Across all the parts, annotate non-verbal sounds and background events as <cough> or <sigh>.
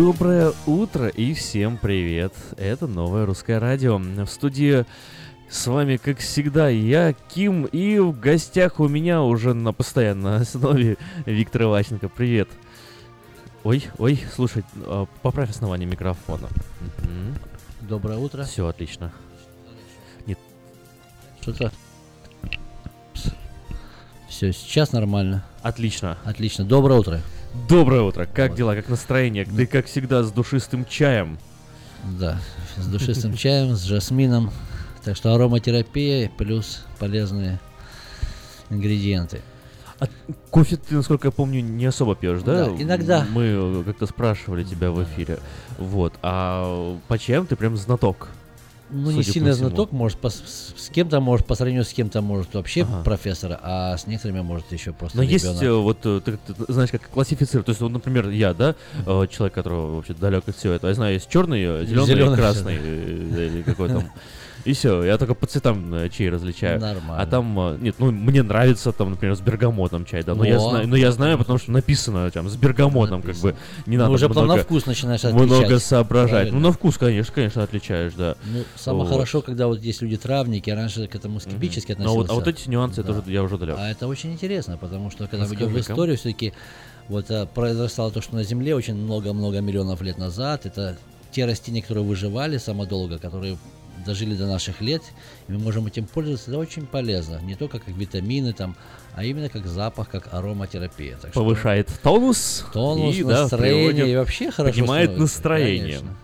Доброе утро и всем привет! Это новое русское радио. В студии с вами, как всегда, я, Ким, и в гостях у меня уже на постоянной основе <laughs> Виктор Иващенко. Привет! Ой, ой, слушай, а, поправь основание микрофона. Доброе утро. Все отлично. Нет. Что-то... Все, сейчас нормально. Отлично. Отлично. Доброе утро. Доброе утро. Как Вот. дела, как настроение? Ты, как всегда, с душистым чаем. Да, с душистым чаем, с жасмином. Так что ароматерапия плюс полезные ингредиенты. А кофе ты, насколько я помню, не особо пьешь, да? Да, иногда. Мы как-то спрашивали тебя в эфире. Вот. А по чаям ты прям знаток. Ну, не сильно знаток, может, по- с с кем-то может, по сравнению с кем-то может вообще Ага. профессор, а с некоторыми может еще просто Но есть, ребенок. э, вот, э, ты, ты знаешь, как классифицировать. То есть, вот, например, я, да, э, человек, которого вообще далек от всего этого. Я знаю, есть черный, зеленый, Зелёный, красный, или какой там. <laughs> И все, я только по цветам э, чай различаю. Нормально. А там, э, нет, ну, мне нравится там, например, с бергамотом чай, да, но я Во. знаю, но я знаю, потому что написано там с бергамотом, как бы, не Ну, надо уже потом много, на вкус начинаешь отличать. много соображать. Правильно. Ну, на вкус, конечно, конечно, отличаешь, да. Ну, самое Вот. хорошо, когда вот есть люди травники, я раньше к этому скептически Но относился. вот, а вот эти нюансы я Да. тоже, я уже далек. А это очень интересно, потому что когда мы идем в историю, все-таки вот а, произрастало то, что на Земле очень много-много миллионов лет назад. Это те растения, которые выживали самодолго, которые дожили до наших лет, и мы можем этим пользоваться. Это очень полезно. Не только как витамины, там, а именно как запах, как ароматерапия. Так что Повышает тонус, тонус, и, да, настроение, природе и вообще хорошо поднимает настроение. конечно.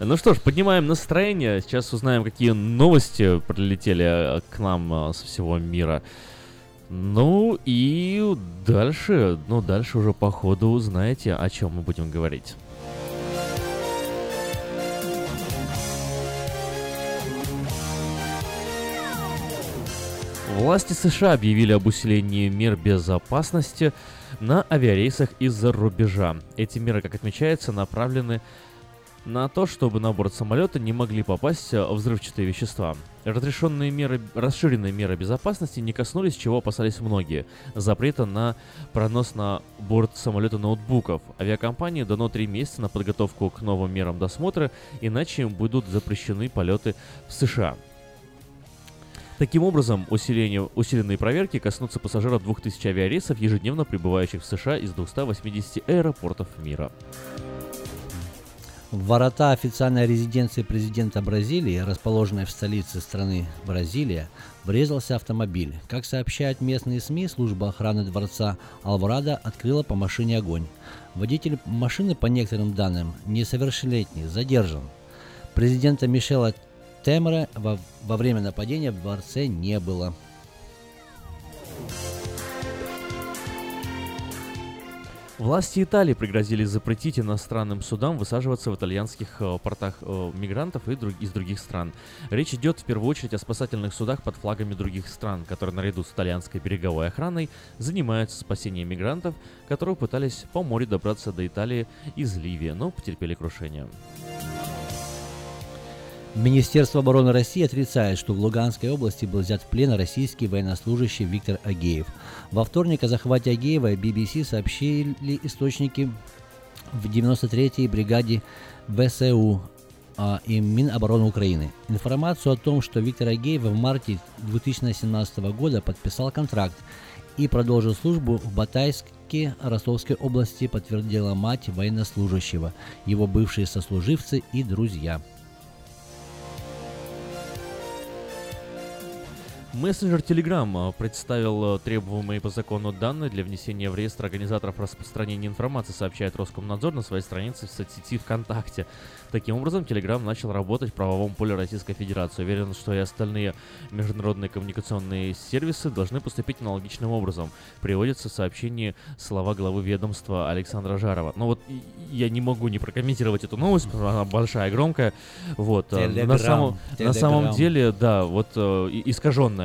Ну что ж, поднимаем настроение. Сейчас узнаем, какие новости прилетели э, к нам э, со всего мира. Ну и дальше, ну дальше уже по ходу узнаете, о чем мы будем говорить. Власти США объявили об усилении мер безопасности на авиарейсах из-за рубежа. Эти меры, как отмечается, направлены на то, чтобы на борт самолета не могли попасть э, взрывчатые вещества. Разрешенные меры, расширенные меры безопасности не коснулись, чего опасались многие. Запрета на пронос на борт самолета ноутбуков. Авиакомпании дано три месяца на подготовку к новым мерам досмотра, иначе им будут запрещены полеты в США. Таким образом, усиление, усиленные проверки коснутся пассажиров 2000 авиарейсов, ежедневно прибывающих в США из 280 аэропортов мира. Ворота официальной резиденции президента Бразилии, расположенной в столице страны Бразилия, врезался автомобиль. Как сообщают местные СМИ, служба охраны дворца Алварадо открыла по машине огонь. Водитель машины, по некоторым данным, несовершеннолетний, задержан. Президента Мишела Темера во, во время нападения в дворце не было. Власти Италии пригрозили запретить иностранным судам высаживаться в итальянских э, портах э, мигрантов и друг, из других стран. Речь идет в первую очередь о спасательных судах под флагами других стран, которые наряду с итальянской береговой охраной занимаются спасением мигрантов, которые пытались по морю добраться до Италии из Ливии, но потерпели крушение. Министерство обороны России отрицает, что в Луганской области был взят в плен российский военнослужащий Виктор Агеев. Во вторник о захвате Агеева BBC сообщили источники в 93-й бригаде ВСУ а, и Минобороны Украины. Информацию о том, что Виктор Агеев в марте 2017 года подписал контракт и продолжил службу в Батайске Ростовской области, подтвердила мать военнослужащего, его бывшие сослуживцы и друзья. Мессенджер Telegram представил э, требуемые по закону данные для внесения в реестр организаторов распространения информации, сообщает Роскомнадзор на своей странице в соцсети ВКонтакте. Таким образом, Telegram начал работать в правовом поле Российской Федерации. Уверен, что и остальные международные коммуникационные сервисы должны поступить аналогичным образом. Приводится в сообщении слова главы ведомства Александра Жарова. Но вот я не могу не прокомментировать эту новость, потому что она большая громкая. Вот. Telegram. На, самом, Telegram. на самом деле, да, вот э,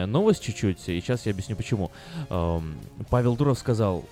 искаженная новость чуть-чуть, и сейчас я объясню почему. Эм, Павел Дуров сказал,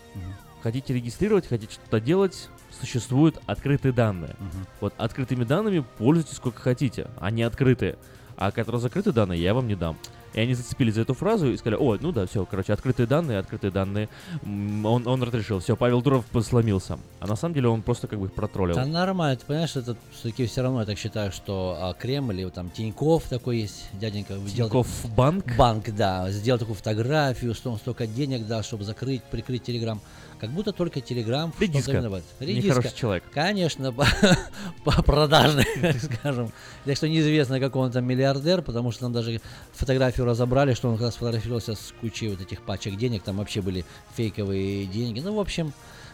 хотите регистрировать, хотите что-то делать, существуют открытые данные. Угу. Вот открытыми данными пользуйтесь сколько хотите, они открытые. А которые закрытые данные я вам не дам. И они зацепились за эту фразу и сказали, о, ну да, все, короче, открытые данные, открытые данные. Он, он разрешил, все, Павел Дуров посломился. А на самом деле он просто как бы их протроллил. Да нормально, ты понимаешь, это все-таки все равно я так считаю, что а, Кремль или там Тиньков такой есть, дяденька. Тиньков сделал, банк? Банк, да, сделал такую фотографию, что он столько денег дал, чтобы закрыть, прикрыть Телеграм. Как будто только Телеграм что-то виноват. Редиска. Нехороший человек. Конечно, по <laughs> продажный, <laughs> так скажем. Так что неизвестно, какой он там миллиардер, потому что там даже фотографию разобрали, что он как раз фотографировался с кучей вот этих пачек денег, там вообще были фейковые деньги. Ну, в общем,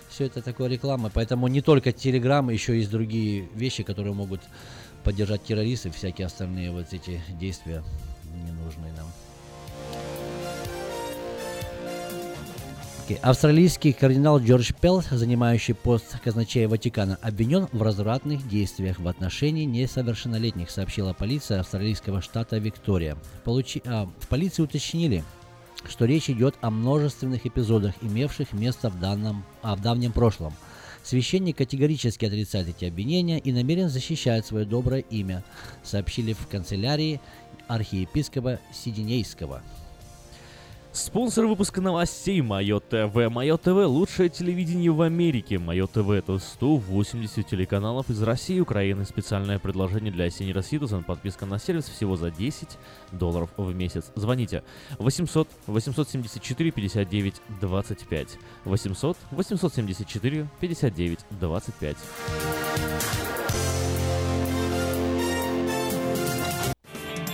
все это такое реклама. Поэтому не только Телеграм, еще есть другие вещи, которые могут поддержать террористов, всякие остальные вот эти действия ненужные нам. Америки. Австралийский кардинал Джордж Пелл, занимающий пост казначея Ватикана, обвинен в развратных действиях в отношении несовершеннолетних, сообщила полиция австралийского штата Виктория. Получи... А, в полиции уточнили, что речь идет о множественных эпизодах, имевших место в, данном, а, в давнем прошлом. Священник категорически отрицает эти обвинения и намерен защищать свое доброе имя, сообщили в канцелярии архиепископа Сиднейского. Спонсор выпуска новостей Майо ТВ. Майо ТВ – лучшее телевидение в Америке. Майо ТВ – это 180 телеканалов из России и Украины. Специальное предложение для Senior Citizen. Подписка на сервис всего за 10 долларов в месяц. Звоните 800 874 59 25. 800 874 59 25.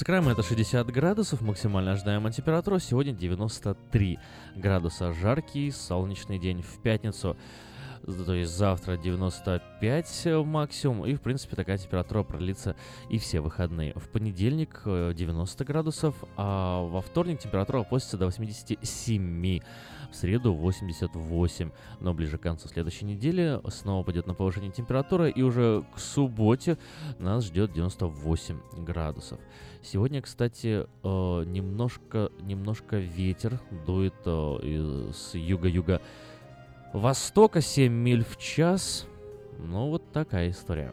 Сакраменто 60 градусов, максимально ожидаемая температура сегодня 93 градуса. Жаркий солнечный день в пятницу то есть завтра 95 максимум, и в принципе такая температура продлится и все выходные. В понедельник 90 градусов, а во вторник температура опустится до 87, в среду 88, но ближе к концу следующей недели снова пойдет на повышение температуры, и уже к субботе нас ждет 98 градусов. Сегодня, кстати, э, немножко, немножко ветер дует э, с юга-юга востока 7 миль в час. Ну, вот такая история.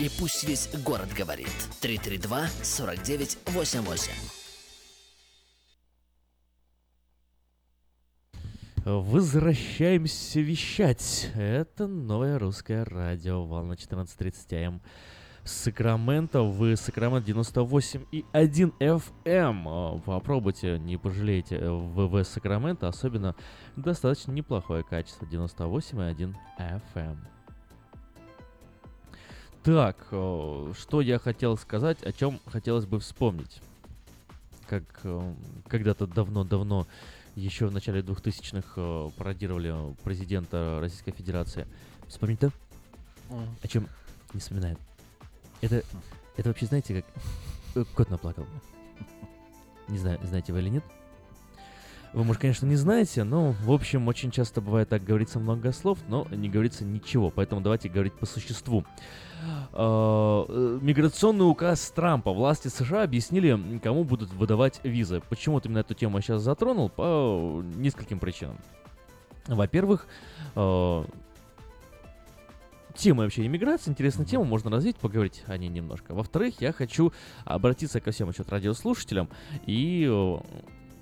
И пусть весь город говорит. 332-4988. Возвращаемся вещать. Это новое русское радио, волна 14.30 АМ. Сакраменто в Сакраменто 98 и 1 FM. Попробуйте, не пожалеете ВВ Сакраменто, особенно достаточно неплохое качество 98 и 1 FM. Так, э, что я хотел сказать, о чем хотелось бы вспомнить. Как э, когда-то давно-давно, еще в начале 2000-х, э, пародировали президента Российской Федерации. Вспомнить-то? О чем не вспоминают. Это, это вообще, знаете, как кот наплакал. Не знаю, знаете вы или нет? Вы, может, конечно, не знаете, но, в общем, очень часто бывает так, говорится много слов, но не говорится ничего. Поэтому давайте говорить по существу. А, э, миграционный указ Трампа. Власти США объяснили, кому будут выдавать визы. Почему ты именно эту тему сейчас затронул? По нескольким причинам. Во-первых, а, тема вообще иммиграции, интересная тема, можно развить, поговорить о ней немножко. Во-вторых, я хочу обратиться ко всем еще радиослушателям и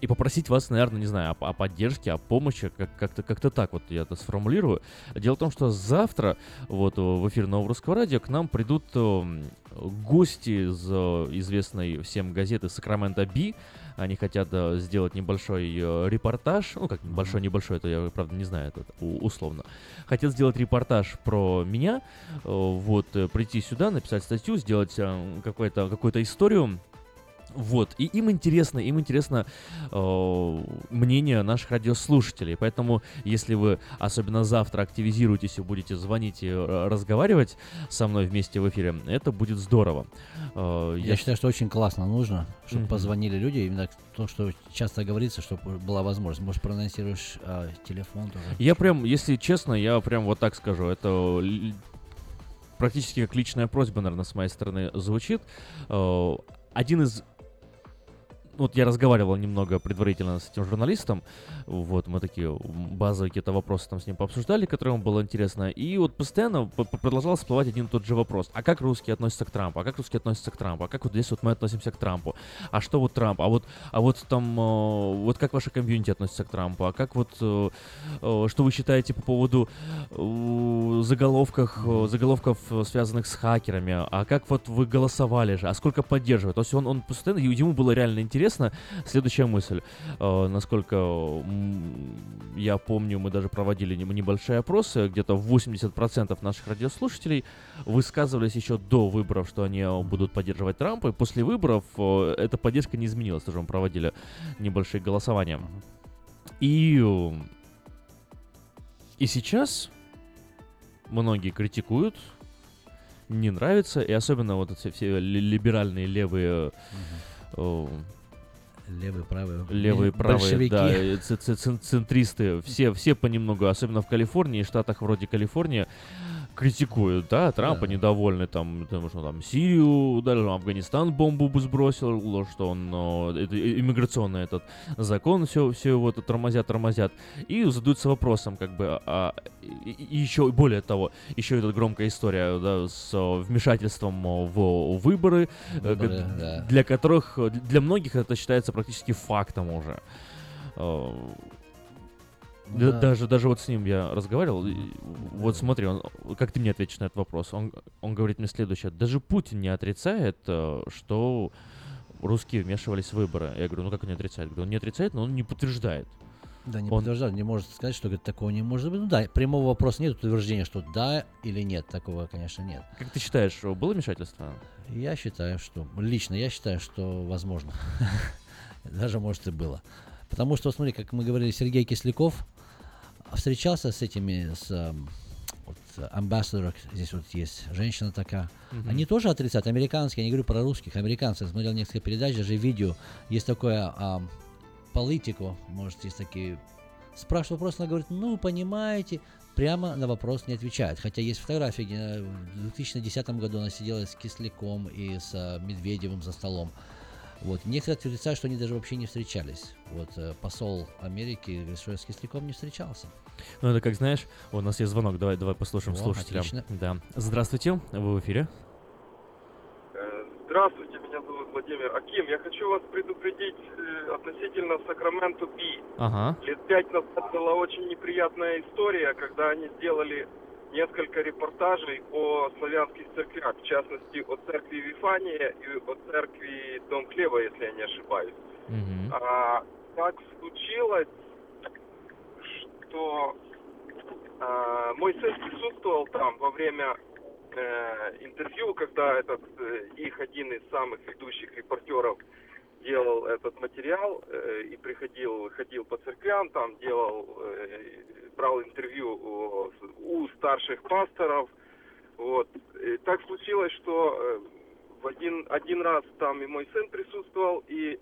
и попросить вас, наверное, не знаю, о, о поддержке, о помощи, как- как-то как так вот я это сформулирую. Дело в том, что завтра вот в эфир Нового Русского Радио к нам придут э, гости из э, известной всем газеты «Сакраменто Би», они хотят э, сделать небольшой э, репортаж, ну как небольшой-небольшой, это я правда не знаю, это условно. Хотят сделать репортаж про меня, вот, прийти сюда, написать статью, сделать э, какую-то какую-то историю, вот, и им интересно, им интересно э, мнение наших радиослушателей. Поэтому, если вы особенно завтра активизируетесь и будете звонить и э, разговаривать со мной вместе в эфире, это будет здорово. Э, Я считаю, что очень классно нужно, чтобы Мгм. позвонили люди, именно то, что часто говорится, чтобы была возможность. Может, проанонсируешь а, телефон тоже? Я прям, если честно, я прям вот так скажу, это практически как личная просьба, наверное, с моей стороны звучит. Э, Один из вот я разговаривал немного предварительно с этим журналистом, вот мы такие базовые какие-то вопросы там с ним пообсуждали, которые ему было интересно, и вот постоянно продолжал всплывать один и тот же вопрос. А как русские относятся к Трампу? А как русские относятся к Трампу? А как вот здесь вот мы относимся к Трампу? А что вот Трамп? А вот, а вот там, э, вот как ваше комьюнити относится к Трампу? А как вот, э, э, что вы считаете по поводу заголовках, заголовков, связанных с хакерами? А как вот вы голосовали же? А сколько поддерживает? То есть он, он постоянно, ему было реально интересно. Следующая мысль. Э, насколько я помню, мы даже проводили небольшие опросы, где-то 80% наших радиослушателей высказывались еще до выборов, что они э, будут поддерживать Трампа, и после выборов э, эта поддержка не изменилась, тоже мы проводили небольшие голосования. И, и сейчас многие критикуют, не нравится, и особенно вот эти все ли- либеральные левые э, Левые, правые. левые, правые, большевики. да, центристы, все, все понемногу, особенно в Калифорнии, штатах вроде Калифорния, критикуют, да, Трампа Да. недовольны, там, потому что там Сирию ударил, Афганистан бомбу бы сбросил, что он, э, это, иммиграционный этот закон, все, все его это тормозят, тормозят, и задаются вопросом, как бы, а, и, и еще, более того, еще эта громкая история, да, с э, вмешательством э, в выборы, э, Выборы, г- да. для которых, э, для многих это считается практически фактом уже. Да- Да. Даже, даже вот с ним я разговаривал. и Вот смотри, он, как ты мне ответишь на этот вопрос? Он, он говорит мне следующее. Даже Путин не отрицает, э, что русские вмешивались в выборы. Я говорю, ну как он не отрицает? Говорю, он не отрицает, но он не подтверждает. Да, не Он- подтверждает, не может сказать, что говорит, такого не может быть. Ну да, прямого вопроса нет, утверждения, что да или нет, такого, конечно, нет. Как ты считаешь, э, было вмешательство? Я считаю, что, лично я считаю, что возможно. <laughs> Даже, может, и было. Потому что, смотри, как мы говорили, Сергей Кисляков встречался с этими, с эм, вот, амбассадор, здесь вот есть женщина такая. Мгм. Они тоже отрицают, американские, я не говорю про русских, американцы. Я смотрел несколько передач, даже видео. Есть такое ам, политику, может, есть такие... Спрашивают вопрос, она говорит, ну, понимаете, прямо на вопрос не отвечает. Хотя есть фотографии, где э, в 2010 году она сидела с Кисляком и с а, Медведевым за столом. Вот. Некоторые отрицают, что они даже вообще не встречались. Вот э, посол Америки говорит, что с Кисляком не встречался. Ну, это как знаешь, у нас есть звонок, давай, давай послушаем О, слушателям. отлично. Да. Здравствуйте, вы в эфире. Э, Здравствуйте, меня зовут Владимир Аким. Я хочу вас предупредить э, относительно Сакраменто Би. Ага. Лет пять назад была очень неприятная история, когда они сделали несколько репортажей о славянских церквях, в частности, о церкви Вифания и о церкви Дом Хлеба, если я не ошибаюсь. Мгм. А, так случилось, что а, мой сын присутствовал там во время э, интервью, когда этот э, их один из самых ведущих репортеров делал этот материал э, и приходил, ходил по церквям, там делал, э, брал интервью у, у старших пасторов. Вот. И так случилось, что э, в один, один раз там и мой сын присутствовал, и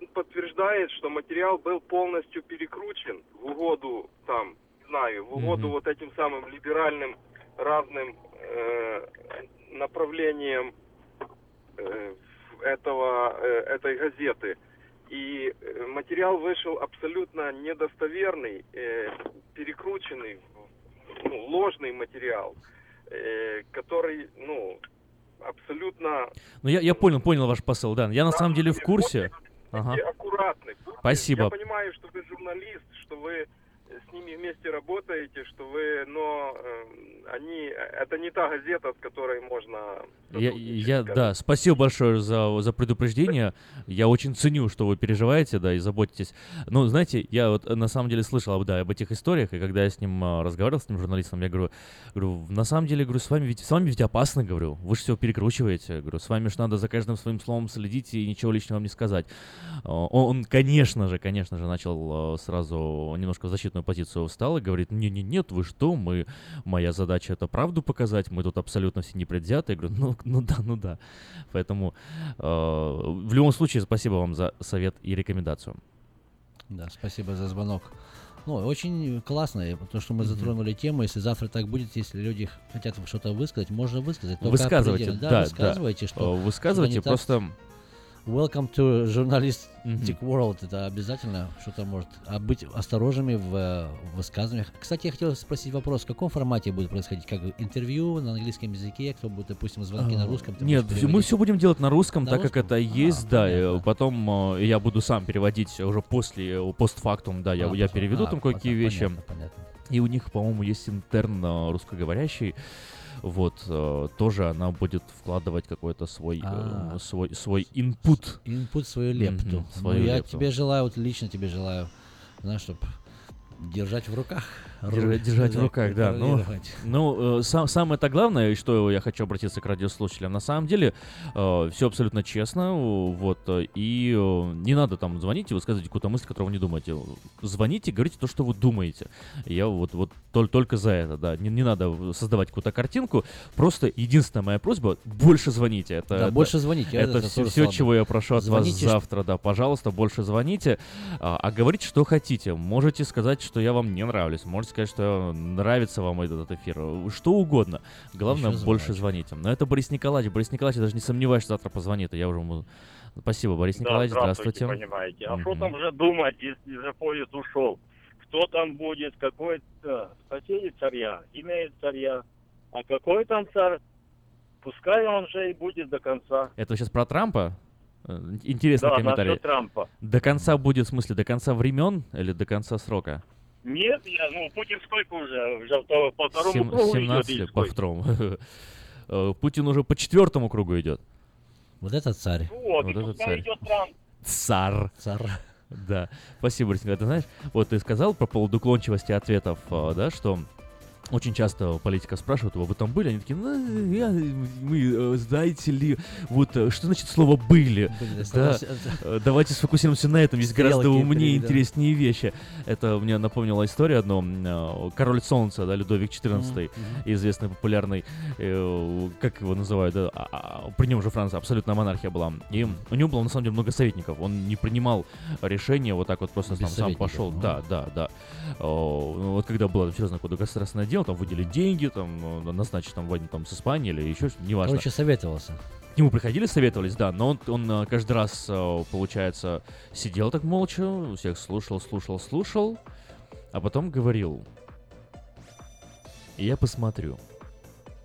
он подтверждает, что материал был полностью перекручен в угоду там, не знаю, в угоду Мгм. вот этим самым либеральным разным э, направлениям э, этого, э, этой газеты. И э, материал вышел абсолютно недостоверный, э, перекрученный, ну, ложный материал, который, ну, абсолютно Ну, я, я понял, понял ваш посыл, да. Я на самом деле в курсе. Ага. будьте аккуратны. Будьте- Спасибо. Я понимаю, что вы журналист, что вы с ними вместе работаете, что вы, но э, они, это не та газета, с которой можно. Я, я, да, спасибо большое за, за предупреждение. Я очень ценю, что вы переживаете, да, и заботитесь. Ну, знаете, я вот э, на самом деле слышал да, об этих историях, и когда я с ним а, разговаривал, с ним журналистом, я говорю, говорю, на самом деле, говорю, с вами ведь, с вами ведь опасно, говорю, вы же все перекручиваете, говорю, с вами же надо за каждым своим словом следить и ничего лишнего вам не сказать. Он, он, конечно же, конечно же, начал сразу немножко в защитную позицию встал и говорит, не-не-нет, вы что, мы, моя задача это правду показать, мы тут абсолютно все непредвзяты. Я говорю, ну, ну да, ну да. Поэтому э, в любом случае спасибо вам за совет и рекомендацию. Да, спасибо за звонок. Ну, очень классно, то, что мы Мгм. затронули тему. Если завтра так будет, если люди хотят что-то высказать, можно высказать. только Высказывайте, да, да, да. высказывайте, что Э, Высказывайте, что-то не так. Welcome to Journalistic Мгм. World. Это обязательно что-то может. А быть осторожными в, э, в высказываниях. Кстати, я хотел спросить вопрос, в каком формате будет происходить? Как интервью на английском языке? Кто будет, допустим, звонки на А, русском? ты Нет, мы все будем делать на русском, На так как русском? это есть, А, да. понятно. потом э, я буду сам переводить уже после, э, постфактум, да, я, А, я переведу а, там кое-какие вещи. понятно, понятно. И у них, по-моему, есть интерн русскоговорящий. Вот, э, тоже она будет вкладывать какой-то свой, э, А. свой, свой инпут. Инпут свою лепту. Ну, свою я лепту. тебе желаю, вот лично тебе желаю, знаешь, чтобы держать в руках. Держать, держать в руках, да. Ну, ну э, сам, самое-то главное, что я хочу обратиться к радиослушателям, на самом деле все абсолютно честно, э, вот, э, и э, не надо там звонить и высказывать какую-то мысль, которую вы не думаете. Звоните, говорите то, что вы думаете. Я вот, вот тол- только за это, да. Не, не надо создавать какую-то картинку, просто единственная моя просьба, больше звоните. Это, Да, это- больше звоните. это это все, все, чего я прошу от Звоните, вас завтра, да, пожалуйста, больше звоните, а, а говорите, что хотите. Можете сказать, что я вам не нравлюсь, можете сказать, что нравится вам этот эфир, что угодно. Главное, Еще больше звоните. Но это Борис Николаевич. Борис Николаевич, я даже не сомневаюсь, что завтра позвонит, и я уже ему... Спасибо, Борис Николаевич, да, здравствуйте. понимаете. А что там уже думать, если же поезд ушел? Кто там будет, какой то хотели царя, имеет царя, а какой там царь, пускай он же и будет до конца. Это сейчас про Трампа? Э, Интересный да, комментарий. Трампа. До конца будет, в смысле, до конца времен или до конца срока? Нет, я, ну, Путин сколько уже? Уже по, по второму Сем- кругу 17 идет. по второму. Э, Путин уже по четвертому кругу идет. Вот это царь. Вот, Вот это царь. идет Трамп. Цар. Царь. Да. Спасибо, Борис Николаевич. Ты знаешь, вот ты сказал по поводу уклончивости ответов, а, да, что очень часто политиков спрашивают, вы там были? Они такие, ну, я, мы, э, знаете ли, вот, э, что значит слово «были»? Были, Да, это- э, давайте сфокусируемся на этом, есть гораздо Стрелки умнее и три, да. интереснее вещи. Это мне напомнила история одну, Король Солнца, да, Людовик XIV, известный, популярный, э, как его называют, да, а- при нем же Франция абсолютная монархия была. И у него было на самом деле много советников. Он не принимал решения вот так вот просто Без сам, пошел. ага. Да, да, да. О, ну, вот когда было серьезное какое-то государственное дело, там выделить деньги, там э, назначить там войну там с Испанией или еще что-то, неважно. Короче, советовался. К нему приходили, советовались, да, но он, он э, каждый раз, э, получается, сидел так молча, всех слушал, слушал, слушал, а потом говорил, я посмотрю,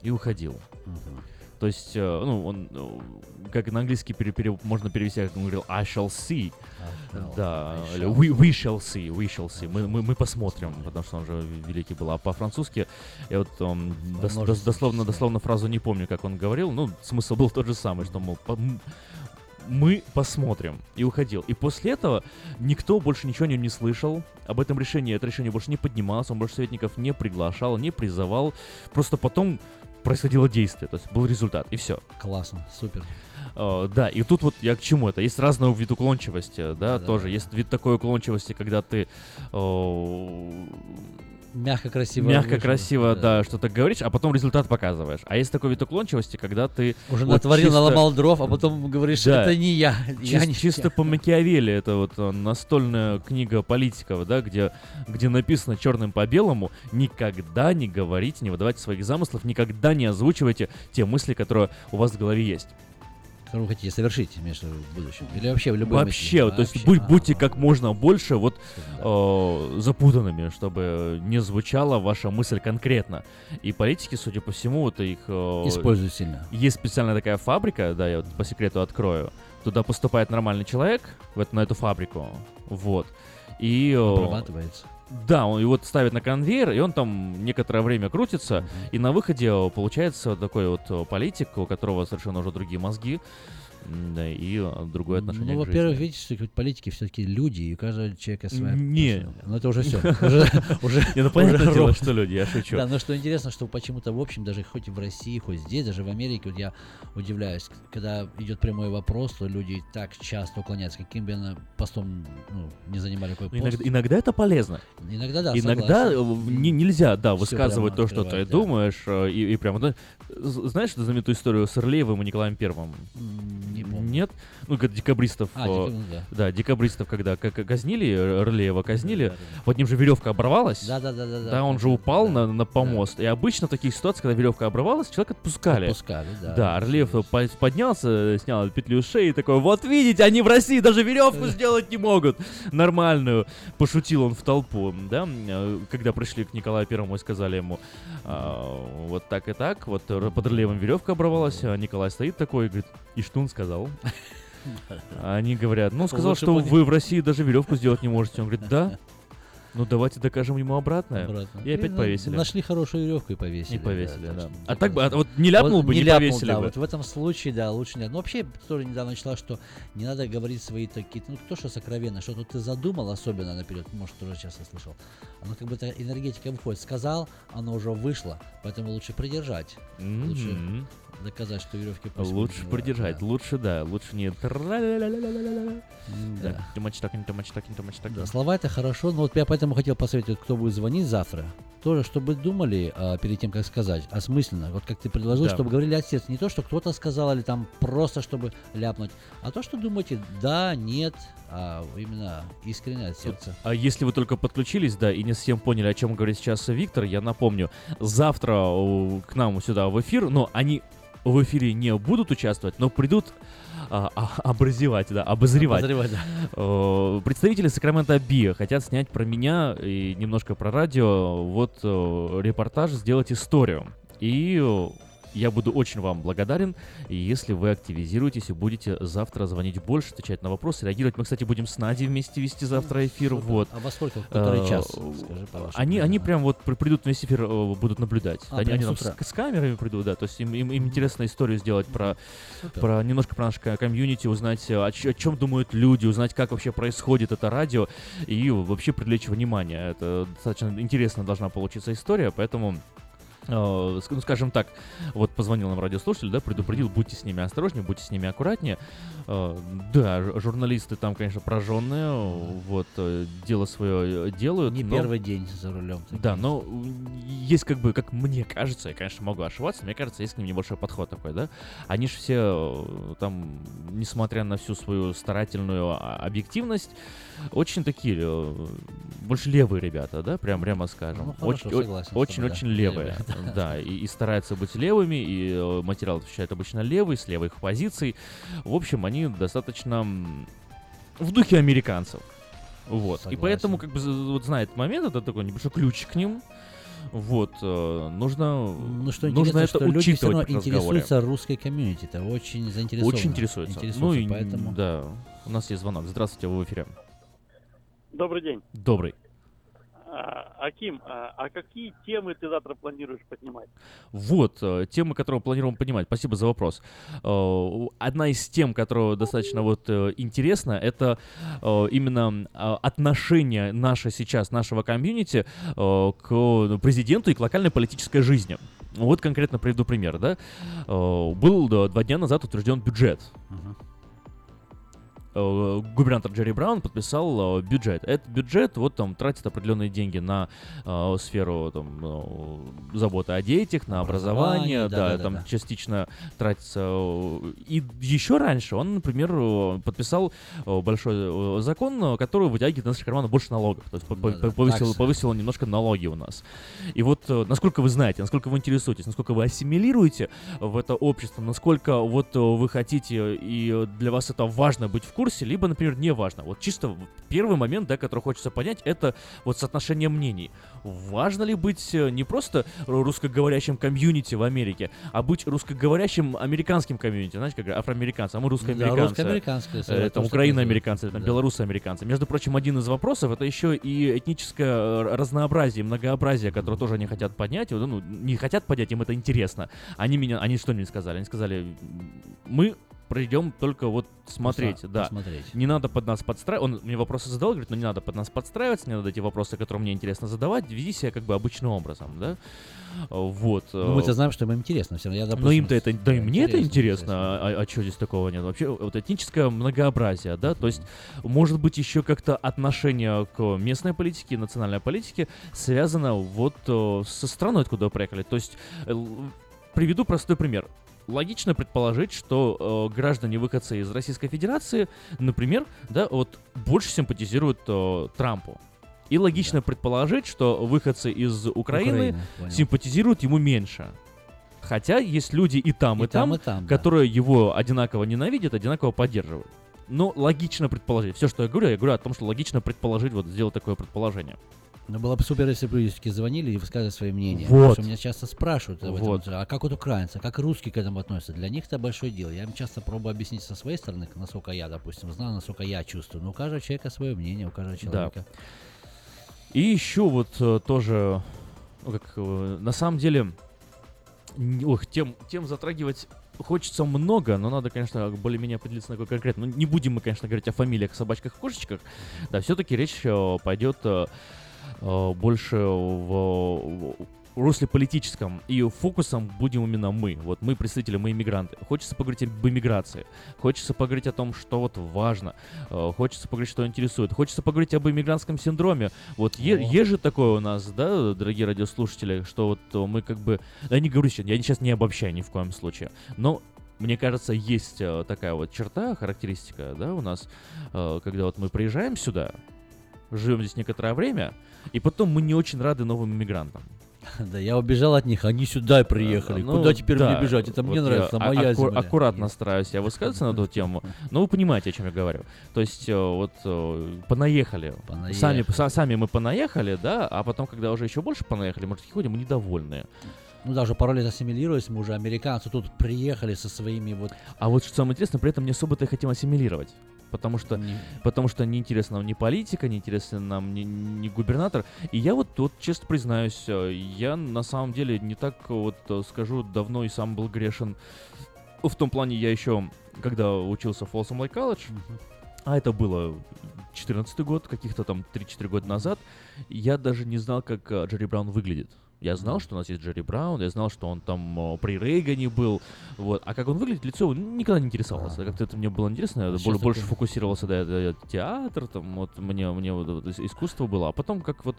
и уходил. Мгм. То есть, э, ну, он, э, как на английский пере- пере- можно перевести, как он говорил, I shall see. Да, I shall we, we shall see, we shall see. Мы, мы, мы посмотрим, потому что он же великий был. А по-французски, я вот м, дос- дос- множественном дословно, дословно фразу не помню, как он говорил. Ну, смысл был тот же самый, что, мол, по- мы посмотрим. И уходил. И после этого никто больше ничего о нем не слышал. Об этом решении, это решение больше не поднималось, он больше советников не приглашал, не призывал. Просто потом происходило действие, то есть был результат, и все. Классно, супер. Э, да, и тут вот я к чему это? Есть разный вид уклончивости, да, Да, тоже. да. Есть вид такой уклончивости, когда ты э, Мягко, красиво. мягко, красиво, да, что-то говоришь, а потом результат показываешь. А есть такой вид уклончивости, когда ты Уже вот натворил, чисто- наломал дров, а потом говоришь, Да. это не я. я Чис- не чисто я». по Макиавелли, это вот э, настольная книга политиков, да, где, где написано черным по белому, никогда не говорите, не выдавайте своих замыслов, никогда не озвучивайте те мысли, которые у вас в голове есть. Которую вы хотите совершить между в будущем. Или вообще в любой Вообще, мысли? то есть будь, будьте как можно больше вот э, запутанными, чтобы не звучала ваша мысль конкретно. И политики, судя по всему, это их... э, Используют сильно. Есть специальная такая фабрика, да, я вот по секрету открою. Туда поступает нормальный человек в эту, на эту фабрику, вот. И... э, Обрабатывается. Да, он его ставит на конвейер, и он там некоторое время крутится, Мгм. и на выходе получается такой вот э, политик, у которого совершенно уже другие мозги, да, и э, другое отношение Ну, к во-первых, видите, что политики все-таки люди, и у каждого человека своя... Не. Ну, это уже все. <laughs> Уже, Не, ну понятное дело, что люди, я шучу. Да, но что интересно, что почему-то, в общем, даже хоть в России, хоть здесь, даже в Америке, вот я удивляюсь, когда идет прямой вопрос, то люди так часто уклоняются, каким бы она постом ну, не занимали какой Ну, пост. Иногда, иногда это полезно. Иногда, да, Иногда э, согласен. не- нельзя, да, высказывать то, что ты думаешь, э, и, и прямо. Да. Знаешь эту знаменитую историю с Ирлеевым и Николаем Первым? Не помню. Нет? Ну, как декабристов. А, э, типа, ну да. Да, декабристов, когда казнили, э, Ирлеева казнили, Да, да, под ним же веревка оборвалась. Да, да, да, да. Да, он же упал на, на помост. И обычно в таких ситуациях, когда веревка оборвалась, человека отпускали. Отпускали, да. Да, Орлеев по- поднялся, снял петлю шеи и такой, вот видите, они в России даже веревку <laughs> сделать не могут. Нормальную. Пошутил он в толпу, да, э, когда пришли к Николаю Первому и сказали ему, а, вот так и так, вот под Орлеевым веревка оборвалась, а Николай стоит такой и говорит, и что он сказал? <laughs> Они говорят, ну, сказал, что вы в России даже веревку сделать не можете. Он говорит, да? Ну, давайте докажем ему обратное. Обратно. И опять ну, повесили. Нашли хорошую веревку и повесили. И повесили, да. что А так бы, а вот не ляпнул Вот бы, не, ляпнул, повесили да, бы. вот в этом случае, да, лучше не. Ну, вообще, тоже недавно читал, что не надо говорить свои такие, ну, то, что сокровенно, что тут ты задумал, особенно наперед, может, тоже часто слышал. Оно как бы энергетика выходит. Сказал, оно уже вышло, поэтому лучше придержать. Лучше Мгм. Доказать, что веревки пусть Лучше придержать, да. лучше, да, лучше не... Да. Тумач такин, тумач такин, тумач. Да, слова это хорошо, но вот я поэтому хотел посоветовать, кто будет звонить завтра, тоже, чтобы думали а, перед тем, как сказать, осмысленно. Вот как ты предложил, Да. чтобы говорили от сердца. Не то, что кто-то сказал, или там просто, чтобы ляпнуть, а то, что думаете, да, нет, а именно искренне от сердца. А если вы только подключились, да, и не совсем поняли, о чем говорит сейчас Виктор, я напомню, завтра к нам сюда в эфир, но они в эфире не будут участвовать, но придут а, а, образевать, да, обозревать. Обозревать, да. Э, Представители Сакрамента Би хотят снять про меня и немножко про радио, вот э, репортаж, сделать историю. И э, я буду очень вам благодарен, если вы активизируетесь и будете завтра звонить больше, отвечать на вопросы, реагировать. Мы, кстати, будем с Надей вместе вести завтра эфир. Супер. Вот. А во сколько? В который Э, час? Скажи. Они, они прям вот при- придут весь эфир, э, будут наблюдать. А, они они с с, с камерами придут, да. То есть им, им, им интересно историю сделать про, Супер. про немножко про наш ко- комьюнити, узнать, э, о, о чем думают люди, узнать, как вообще происходит это радио, и вообще привлечь внимание. Это достаточно интересно должна получиться история, поэтому. Э, Ну, скажем так, вот позвонил нам радиослушатель, да, предупредил, будьте с ними осторожнее, будьте с ними аккуратнее. Э, Да, журналисты там, конечно, прожженные, вот, э, дело свое делают. Не но- первый день за рулем. да, но есть как бы, как мне кажется, я, конечно, могу ошибаться, мне кажется, есть к ним небольшой подход такой, да? Они же все там, несмотря на всю свою старательную а, объективность, очень такие, э, больше левые ребята, да, прям прямо скажем. Ну, хорошо, очень, согласен с очень, тобой, очень да. левые, Левые, <laughs> да. и, и стараются быть левыми, и э, материал отвечает обычно левый, с левых позиций. В общем, они достаточно в духе американцев. Вот. И Согласен. поэтому, как бы, вот знает момент, это такой небольшой ключик к ним. Вот, э, нужно, Ну, что нужно это что люди все учитывать равно интересуются русской комьюнити, это очень заинтересованы. Очень интересуется. Интересуются, Ну и, поэтому... да, у нас есть звонок. Здравствуйте, вы в эфире. Добрый день. Добрый. А, Аким, а, а какие темы ты завтра планируешь поднимать? Вот, э, тема, которую мы планируем понимать. Спасибо за вопрос. Э, Одна из тем, которая достаточно вот э, интересна, это именно э, отношение наше сейчас, нашего комьюнити к президенту и к локальной политической жизни. Вот конкретно приведу пример, да. Был два дня назад утвержден бюджет. Мгм. Э, губернатор Джерри Браун подписал э, бюджет. Этот бюджет вот там тратит определенные деньги на э, сферу там э, заботы о детях, на образование, Образование, да, да-да-да-да. там частично тратится. э, И еще раньше он, например, подписал большой закон, который вытягивает из наших карманов больше налогов, то есть по- по- Да-да, повысил, таксы. повысил немножко налоги у нас. И вот насколько вы знаете, насколько вы интересуетесь, насколько вы ассимилируете в это общество, насколько вот вы хотите и для вас это важно быть в курсе, либо, например, не важно. Вот чисто первый момент, да, который хочется понять, это вот соотношение мнений. Важно ли быть э, не просто русскоговорящим комьюнити в Америке, а быть русскоговорящим американским комьюнити, знаете, как афроамериканцы, а мы Да, русскоамериканцы. русско-американское, Э, там украиноамериканцы, там да. белорусы-американцы. Между прочим, один из вопросов это еще и этническое э, разнообразие, многообразие, которое тоже они хотят поднять. Вот, Ну, не хотят поднять, им это интересно. Они меня, они что мне сказали? Они сказали, мы придем только вот смотреть, Просто да. посмотреть. Не надо под нас подстраиваться. Он мне вопросы задал, говорит, ну не надо под нас подстраиваться, не надо эти вопросы, которые мне интересно задавать, веди себя как бы обычным образом, да. Э, Вот. Ну, мы-то знаем, что им интересно все равно. Я, Но допустим, им-то это, да и мне это интересно, интересно, а, а что здесь такого нет? Вообще, вот этническое многообразие, да, то есть, может быть, еще как-то отношение к местной политике, национальной политике связано вот э, со страной, откуда вы приехали. То есть, э, приведу простой пример. Логично предположить, что э, граждане выходцы из Российской Федерации, например, да, вот больше симпатизируют э, Трампу. И логично предположить, что выходцы из Украины Украина, понял. симпатизируют ему меньше. Хотя есть люди и там, и, И там, там, и там, да. которые его одинаково ненавидят, одинаково поддерживают. Но логично предположить. Все, что я говорю, я говорю о том, что логично предположить, вот сделать такое предположение. Ну, было бы супер, если бы люди все-таки звонили и высказывали свои мнения. Вот. Потому что меня часто спрашивают, об этом, Вот. а как вот украинцы, как русские к этому относятся? Для них это большое дело. Я им часто пробую объяснить со своей стороны, насколько я, допустим, знаю, насколько я чувствую. Но у каждого человека свое мнение, у каждого человека. И еще вот э, тоже, ну, как, э, на самом деле, ох, тем, тем затрагивать хочется много, но надо, конечно, более-менее определиться на какой конкретно. Ну, не будем мы, конечно, говорить о фамилиях, собачках, кошечках. Да, все-таки речь э, пойдет больше в, русле политическом. И фокусом будем именно мы. Вот мы представители, мы иммигранты. Хочется поговорить об иммиграции. Хочется поговорить о том, что вот важно. Э, Хочется поговорить, что интересует. Хочется поговорить об иммигрантском синдроме. Вот е- есть же такое у нас, да, дорогие радиослушатели, что вот э, мы как бы... Я не говорю сейчас, я сейчас не обобщаю ни в коем случае. Но мне кажется, есть э, такая вот черта, характеристика, да, у нас, э, когда вот мы приезжаем сюда, живем здесь некоторое время, и потом мы не очень рады новым иммигрантам. <laughs> Да, я убежал от них, они сюда приехали. Ну, Куда теперь да, мне бежать? Это мне вот нравится, я а- моя акку- земля. Аккуратно стараюсь я высказываться на эту тему. Но вы понимаете, о чем я говорю. То есть, э, вот, э, понаехали. Понаехали. Сами, са- сами мы понаехали, да, а потом, когда уже еще больше понаехали, такие ходим, мы недовольные. Ну, даже пару лет ассимилировались, мы уже американцы тут приехали со своими вот... А вот что самое интересное, при этом не особо-то и хотим ассимилировать. Потому что, не- потому что не интересна нам ни политика, не интересен нам ни, ни губернатор. И я вот тут, честно признаюсь, э, я на самом деле не так вот э, скажу, давно и сам был грешен. В том плане я еще, когда учился в Folsom Lake College, а это было 14 год, каких-то там 3-4 года назад, я даже не знал, как э, Джерри Браун выглядит. Я знал, что у нас есть Джерри Браун, я знал, что он там э, при Рейгане был, вот. А как он выглядит, лицо никогда не интересовался. Как-то это мне было интересно, я более- больше такой- фокусировался, да, это театр, там, вот, мне, мне вот, вот ис- искусство было. А потом, как вот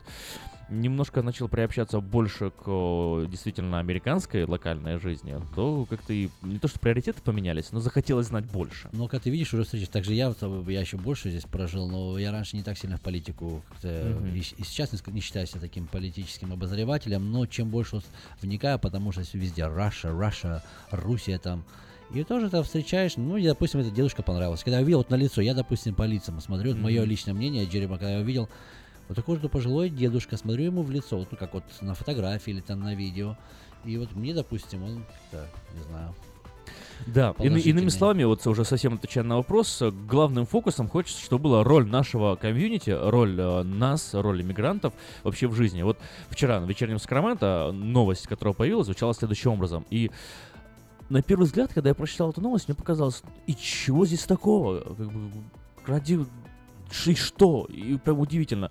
немножко начал приобщаться больше к действительно американской локальной жизни, то как-то и не то, что приоритеты поменялись, но захотелось знать больше. Ну, как ты видишь, уже встречи. Также я, я еще больше здесь прожил, но я раньше не так сильно в политику как-то Мгм. и, и сейчас не, не считаю себя таким политическим обозревателем, но чем больше вникаю, потому что везде Раша, Раша, Руссия там. И тоже там встречаешь, ну, и, допустим, эта девушка понравилась. Когда я увидел вот на лицо, я, допустим, по лицам смотрю, вот мое личное мнение, Джерема, когда я увидел, Вот такой же пожилой дедушка, смотрю ему в лицо, вот, ну как вот на фотографии или там на видео. И вот мне, допустим, он, да, не знаю, Да, ины- иными словами, вот уже совсем отвечая на вопрос, главным фокусом хочется, чтобы была роль нашего комьюнити, роль э, нас, роль иммигрантов вообще в жизни. Вот вчера на вечернем Сакраменто новость, которая появилась, звучала следующим образом. И на первый взгляд, когда я прочитал эту новость, мне показалось, и чего здесь такого? Как бы, ради и что? И прям удивительно.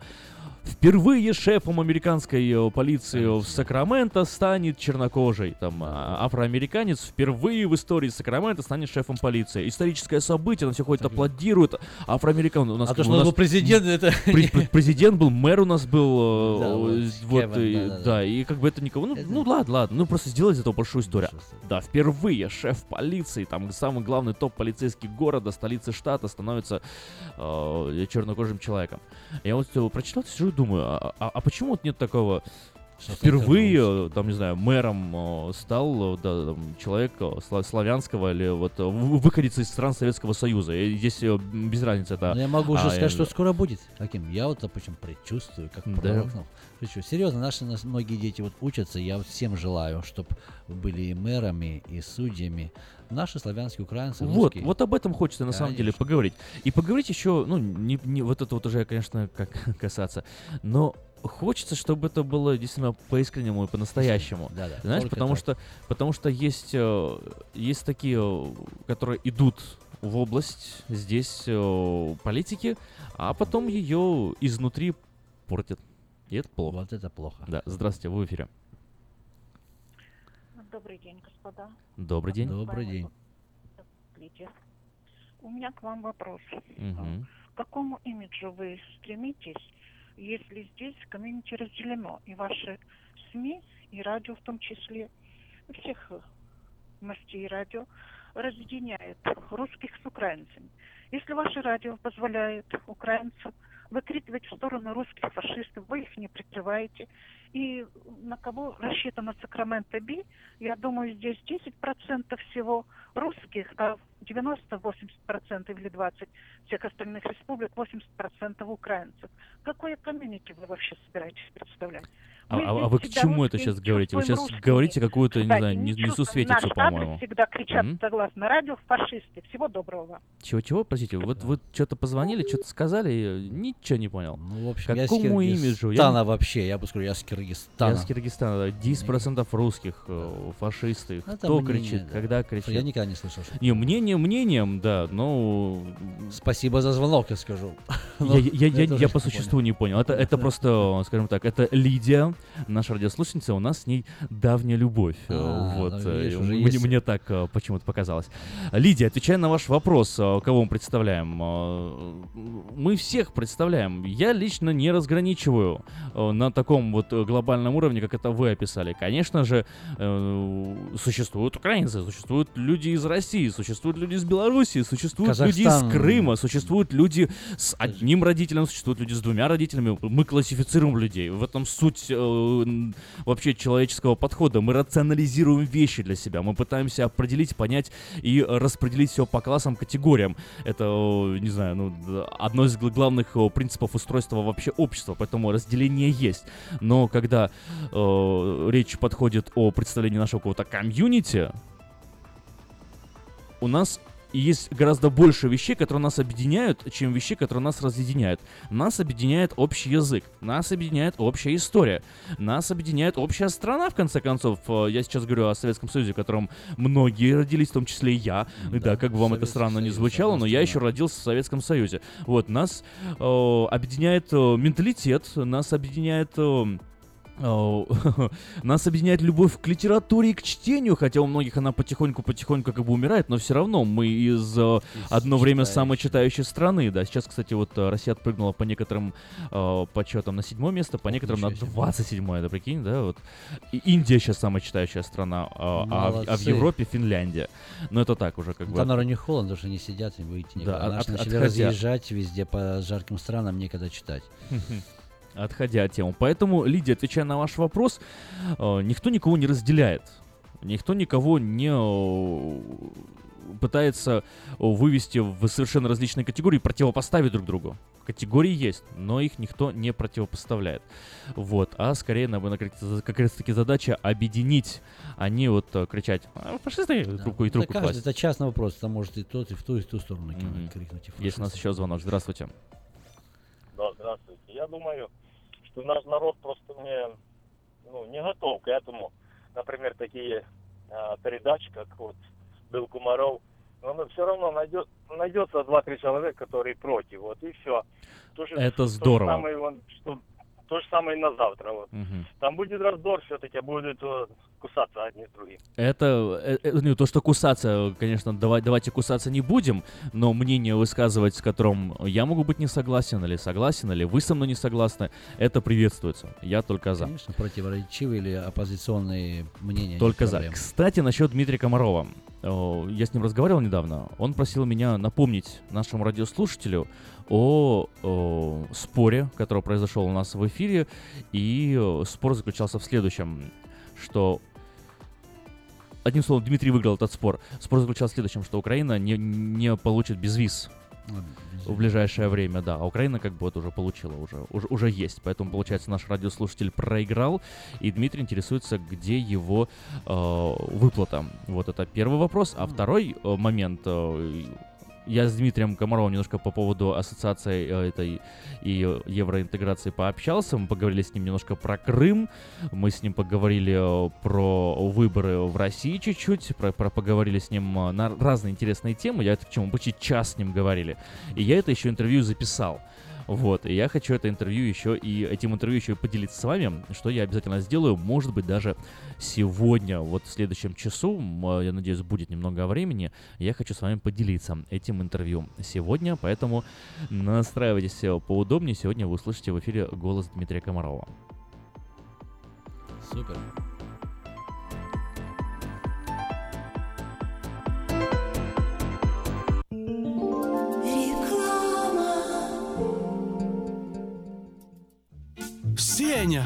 Впервые шефом американской э, полиции в Сакраменто станет чернокожий. Там а, афроамериканец впервые в истории Сакраменто станет шефом полиции. Историческое событие, на все ходит, аплодирует. Афроамерикан у нас А то, у что он нас был президент, это... <laughs> пре- пре- президент был, мэр у нас был, э, вот, да, и как бы это никого, ну, ну ладно, ладно, ну просто сделать из этого большую историю. Да, впервые шеф полиции, там самый главный топ полицейский города, столицы штата становится э, чернокожим человеком. Я вот прочитал, сижу думаю, а, а- а почему вот нет такого? Что Впервые, там, не знаю, мэром э, стал э, да, там, человек э, сла- славянского или вот вы- выходец из стран Советского Союза. И здесь без разницы это... Но я могу уже а, сказать, э, что скоро будет. Каким? Я вот, допустим, предчувствую, как Да. Ну, шучу. Серьезно, наши нас- многие дети вот учатся. Я вот всем желаю, чтобы были и мэрами, и судьями. Наши славянские украинцы, Вот, русские. вот об этом хочется на самом деле Конечно. поговорить. И поговорить еще, ну, не, не вот это вот уже, конечно, как <laughs> касаться, но хочется, чтобы это было действительно по-искреннему и по-настоящему. Да, да, Знаешь, только потому так. что, потому что есть, э, есть такие, э, которые идут в область здесь э, политики, а потом ее изнутри портят. И это плохо. Вот это плохо. Да, здравствуйте, вы в эфире. Добрый день, господа. Добрый день. Добрый день. У меня к вам вопрос. Мгм. К какому имиджу вы стремитесь, если здесь комьюнити разделено, и ваши СМИ, и радио в том числе, всех мастей радио разъединяет русских с украинцами? Если ваше радио позволяет украинцам выкрикивать в сторону русских фашистов, вы их не прикрываете, и на кого рассчитано Сакраменто Би, я думаю, здесь 10% всего русских, а 90-80% или 20% всех остальных республик, 80% украинцев. Какое комьюнити вы вообще собираетесь представлять? А, а- а вы к чему это сейчас говорите? Вы сейчас русскими. говорите какую-то, не знаю, не- несусветицу, по-моему. всегда кричат, Мгм. согласно радио, фашисты. Всего доброго вам. Чего-чего, простите, вот вы что-то позвонили, что-то сказали, и ничего не понял. Ну, в общем, я с Какому имиджу? Я, вообще, я бы сказал, я с Киргизстана. я с Киргизстана, да, 10% русских, э, фашисты. Это Кто мнение, кричит, да. когда кричит? Я никогда не слышал. что- Не, мнение мнением, да, но... Спасибо за звонок, я скажу. Я, <laughs> Но я, я, я тоже я не по существу не понял. Это, это <laughs> просто, скажем так, это Лидия, наша радиослушательница, у нас с ней давняя любовь. э, А, вот, ну, видишь, уже мне, есть. мне так э, почему-то показалось. Лидия, отвечая на ваш вопрос, кого мы представляем, мы всех представляем. Я лично не разграничиваю на таком вот глобальном уровне, как это вы описали. Конечно же, существуют украинцы, существуют люди из России, существуют люди из Белоруссии, существуют люди из Казахстан. Крыма, существуют люди с одним родителем, существуют люди с двумя родителями. Мы классифицируем людей. В этом суть вообще человеческого подхода. Мы рационализируем вещи для себя. Мы пытаемся определить, понять и распределить все по классам, категориям. Это, э, не знаю, ну, одно из гл- главных э, принципов устройства вообще общества. Поэтому разделение есть. Но когда э, речь подходит о представлении нашего какого-то комьюнити, у нас есть гораздо больше вещей, которые нас объединяют, чем вещей, которые нас разъединяют. Нас объединяет общий язык, нас объединяет общая история, нас объединяет общая страна, в конце концов. Э, Я сейчас говорю о Советском Союзе, в котором многие родились, в том числе и я. И Да, как бы вам это странно не звучало, но я еще родился в Советском Союзе. Вот, нас э, объединяет э, менталитет, нас объединяет... э, <laughs> Нас объединяет любовь к литературе и к чтению, хотя у многих она потихоньку-потихоньку как бы умирает, но все равно мы из э, одно время самой читающей страны, да. Сейчас, кстати, вот э, Россия отпрыгнула по некоторым э, подсчетам на седьмое место, по некоторым на ничего себе. 27 это прикинь, да, вот. И Индия сейчас самая читающая страна, а, а в- а в. Европе Финляндия. Но это так уже как бы. Там, наверное, не холодно, потому что не сидят и выйти никуда. Да, от- начали отходя. разъезжать везде по жарким странам, некогда читать. <laughs> Отходя от темы. Поэтому, Лидия, отвечая на ваш вопрос, э, никто никого не разделяет. Никто никого не, э, пытается вывести в совершенно различные категории, противопоставить друг другу. Категории есть, но их никто не противопоставляет. Вот, а скорее, наверное, как раз-таки задача объединить, а не вот э, кричать «А, «фашисты!» да. руку и трубку это, каждый, это частный вопрос, это может и тот, и в ту, и в ту сторону mm-hmm. крикнуть. И есть у нас еще звонок, здравствуйте. Да, здравствуйте. Я думаю, что наш народ просто не, ну, не готов к этому. Например, такие а, передачи, как вот был Кумаров, но все равно найдет, найдется два-три человека, которые против, вот и все. То же, Это здорово. То же самое, он, что то же самое и на завтра. Вот. Угу. Там будет раздор все-таки, будет вот, кусаться одни с другими. Это, э, э, ну, то, что кусаться, конечно, давай, давайте кусаться не будем, но мнение высказывать, с которым я могу быть не согласен, или согласен, или вы со мной не согласны, это приветствуется. Я только за. Конечно, противоречивые или оппозиционные мнения. Только за. Кстати, насчет Дмитрия Комарова. Я с ним разговаривал недавно. Он просил меня напомнить нашему радиослушателю о, о споре, который произошел у нас в эфире. И э, спор заключался в следующем, что одним словом, Дмитрий выиграл этот спор. Спор заключался в следующем, что Украина не, не получит безвиз в ближайшее время, да. А Украина как бы это уже получила, уже, уже, уже есть. Поэтому, получается, наш радиослушатель проиграл, и Дмитрий интересуется, где его э, выплата. Вот это первый вопрос. А второй э, момент, э, я с Дмитрием Комаровым немножко по поводу ассоциации э, этой и евроинтеграции пообщался. Мы поговорили с ним немножко про Крым. Мы с ним поговорили э, про выборы в России чуть-чуть. Про, про поговорили с ним э, на разные интересные темы. Я это к чему? Почти час с ним говорили. И я это еще интервью записал. Вот, и я хочу это интервью еще и этим интервью еще и поделиться с вами, что я обязательно сделаю, может быть, даже сегодня, вот в следующем часу, я надеюсь, будет немного времени, я хочу с вами поделиться этим интервью сегодня, поэтому настраивайтесь поудобнее, сегодня вы услышите в эфире голос Дмитрия Комарова. Супер. Сеня,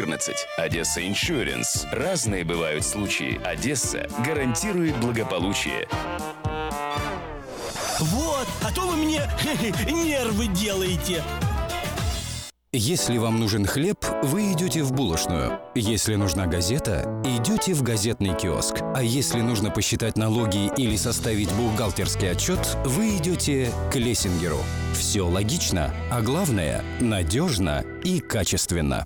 0514. Одесса Иншуренс. Разные бывают случаи. Одесса гарантирует благополучие. Вот, а то вы мне <laughs> нервы делаете. Если вам нужен хлеб, вы идете в булочную. Если нужна газета, идете в газетный киоск. А если нужно посчитать налоги или составить бухгалтерский отчет, вы идете к Лессингеру. Все логично, а главное – надежно и качественно.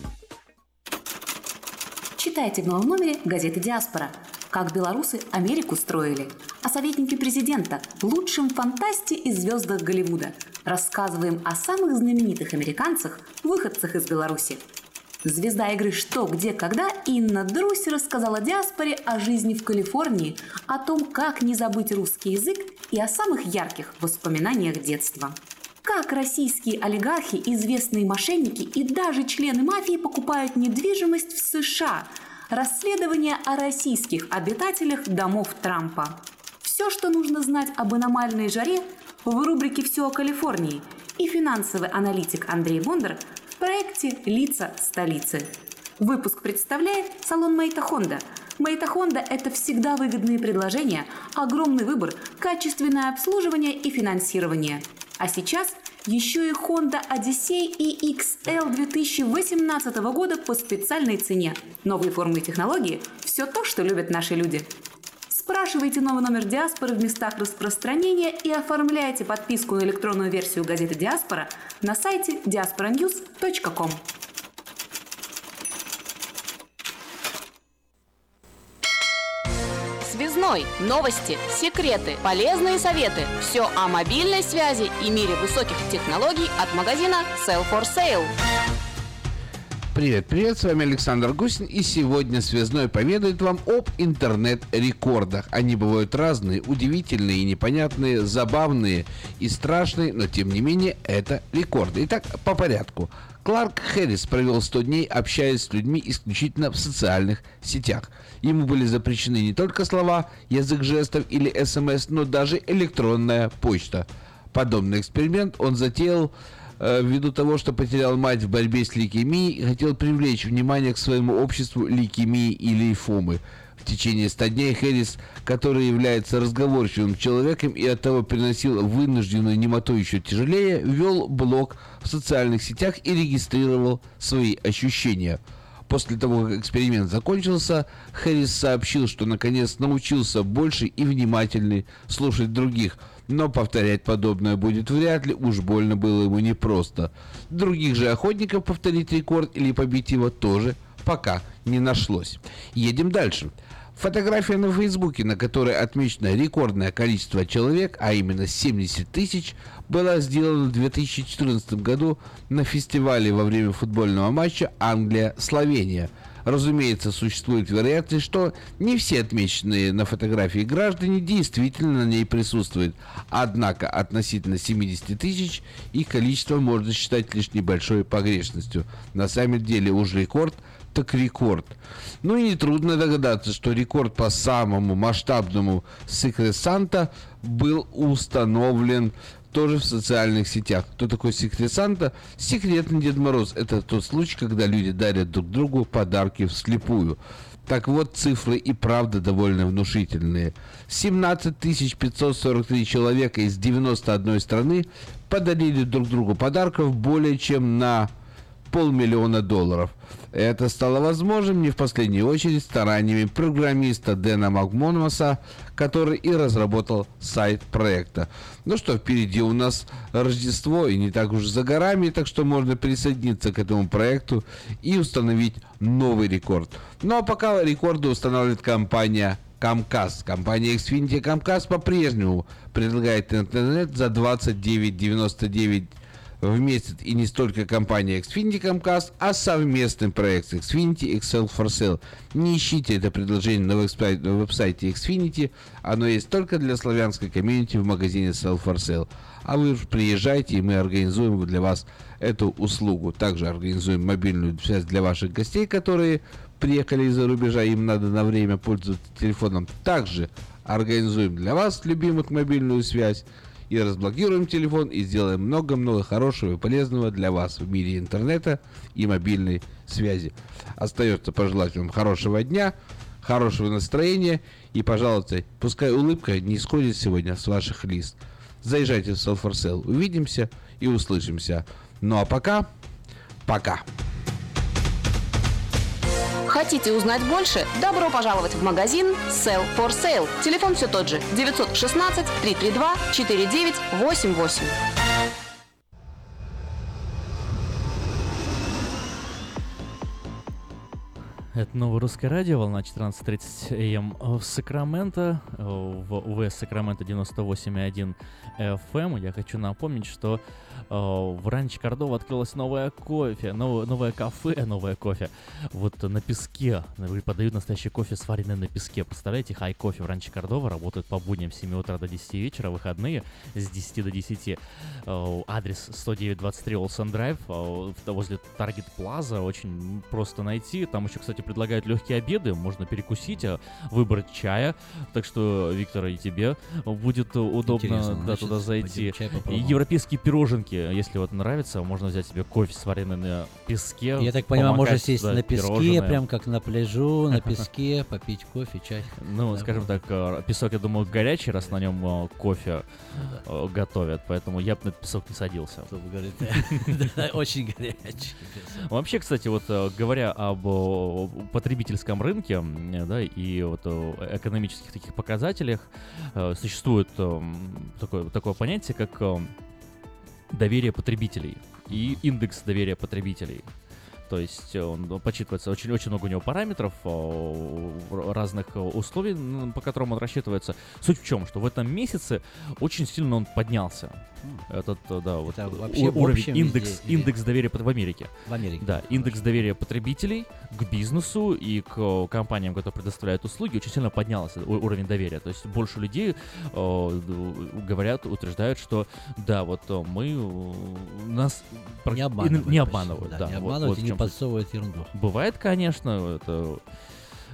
Читайте в новом номере газеты «Диаспора». Как белорусы Америку строили. А советники президента – лучшем фантасте и звездах Голливуда. Рассказываем о самых знаменитых американцах, выходцах из Беларуси. Звезда игры «Что, где, когда» Инна Друсь рассказала диаспоре о жизни в Калифорнии, о том, как не забыть русский язык и о самых ярких воспоминаниях детства. Как российские олигархи, известные мошенники и даже члены мафии покупают недвижимость в США. Расследование о российских обитателях домов Трампа. Все, что нужно знать об аномальной жаре в рубрике «Все о Калифорнии» и финансовый аналитик Андрей Бондар в проекте «Лица столицы». Выпуск представляет салон Мейта Хонда. Мейта Хонда – это всегда выгодные предложения, огромный выбор, качественное обслуживание и финансирование. А сейчас еще и Honda Odyssey EXL 2018 года по специальной цене. Новые формы и технологии – все то, что любят наши люди. Спрашивайте новый номер «Диаспоры» в местах распространения и оформляйте подписку на электронную версию газеты «Диаспора» на сайте diasporanews.com. Связной. Новости, секреты, полезные советы. Все о мобильной связи и мире высоких технологий от магазина Sell for Sale. Привет, привет, с вами Александр Гусин, и сегодня Связной поведает вам об интернет-рекордах. Они бывают разные, удивительные и непонятные, забавные и страшные, но тем не менее это рекорды. Итак, по порядку. Кларк Хэррис провел 100 дней, общаясь с людьми исключительно в социальных сетях. Ему были запрещены не только слова, язык жестов или СМС, но даже электронная почта. Подобный эксперимент он затеял э, ввиду того, что потерял мать в борьбе с лейкемией и хотел привлечь внимание к своему обществу лейкемии и лейфомы. В течение 100 дней Хэрис, который является разговорчивым человеком и оттого переносил вынужденную немоту еще тяжелее, вел блог в социальных сетях и регистрировал свои ощущения. После того, как эксперимент закончился, Хэрис сообщил, что наконец научился больше и внимательней слушать других, но повторять подобное будет вряд ли, уж больно было ему непросто. Других же охотников повторить рекорд или побить его тоже пока не нашлось. Едем дальше. Фотография на Фейсбуке, на которой отмечено рекордное количество человек, а именно 70 тысяч, была сделана в 2014 году на фестивале во время футбольного матча Англия-Словения. Разумеется, существует вероятность, что не все отмеченные на фотографии граждане действительно на ней присутствуют. Однако относительно 70 тысяч их количество можно считать лишь небольшой погрешностью. На самом деле уж рекорд – так рекорд. Ну и нетрудно догадаться, что рекорд по самому масштабному Secret Santa был установлен тоже в социальных сетях. Кто такой Secret Santa? Секретный Дед Мороз. Это тот случай, когда люди дарят друг другу подарки вслепую. Так вот, цифры и правда довольно внушительные. 17 543 человека из 91 страны подарили друг другу подарков более чем на полмиллиона долларов. Это стало возможным не в последнюю очередь стараниями программиста Дэна Макмонмаса, который и разработал сайт проекта. Ну что, впереди у нас Рождество и не так уж за горами, так что можно присоединиться к этому проекту и установить новый рекорд. Ну а пока рекорды устанавливает компания Comcast. Компания Xfinity Comcast по-прежнему предлагает интернет за 29.99 в месяц и не столько компания Xfinity Comcast, а совместный проект Xfinity Excel for Sale. Не ищите это предложение на веб-сайте, Xfinity, оно есть только для славянской комьюнити в магазине Sell for Sale. А вы приезжайте, и мы организуем для вас эту услугу. Также организуем мобильную связь для ваших гостей, которые приехали из-за рубежа, им надо на время пользоваться телефоном. Также организуем для вас, любимых, мобильную связь и разблокируем телефон и сделаем много-много хорошего и полезного для вас в мире интернета и мобильной связи. Остается пожелать вам хорошего дня, хорошего настроения и, пожалуйста, пускай улыбка не сходит сегодня с ваших лист. Заезжайте в Sell for Sale. Увидимся и услышимся. Ну а пока, пока. Хотите узнать больше? Добро пожаловать в магазин Sell for Sale. Телефон все тот же 916 332 4988. Это новое русское радио, волна 14.30 АМ в Сакраменто, э, в УВС Сакраменто 98.1 FM. Я хочу напомнить, что в Ранче Кордова открылось новое кофе, новое, новое кафе, <laughs> новое кофе. Вот на песке, подают настоящий кофе, сваренный на песке. Представляете, хай кофе в Ранче Кордова работает по будням с 7 утра до 10 вечера, выходные с 10 до 10. Э, адрес 10923 Олсен Драйв, возле Таргет Плаза, очень просто найти. Там еще, кстати, предлагают легкие обеды, можно перекусить, выбрать чая. Так что, Виктор, и тебе будет удобно да, значит, туда зайти. И европейские пироженки, если вот нравится, можно взять себе кофе сваренный на песке. Я так понимаю, можно сесть на песке, пирожное. прям как на пляжу, на <laughs> песке, попить кофе, чай. Ну, скажем так, э, песок, я думаю, горячий, раз на нем э, кофе э, готовят, поэтому я бы на песок не садился. <laughs> <laughs> Очень горячий. Вообще, кстати, вот говоря об потребительском рынке, да, и вот экономических таких показателях существует такое, такое понятие, как доверие потребителей и индекс доверия потребителей. То есть он подсчитывается, очень, очень много у него параметров, разных условий, по которым он рассчитывается. Суть в чем, что в этом месяце очень сильно он поднялся. Этот, да, вот уровень, индекс, везде, индекс доверия в Америке. В Америке. Да, индекс доверия потребителей к бизнесу и к компаниям, которые предоставляют услуги, очень сильно поднялся уровень доверия. То есть больше людей э, говорят, утверждают, что да, вот мы нас не обманывают. Не обманывают, да, да, не обманывают вот, и не подсовывают ерунду. Бывает, конечно, это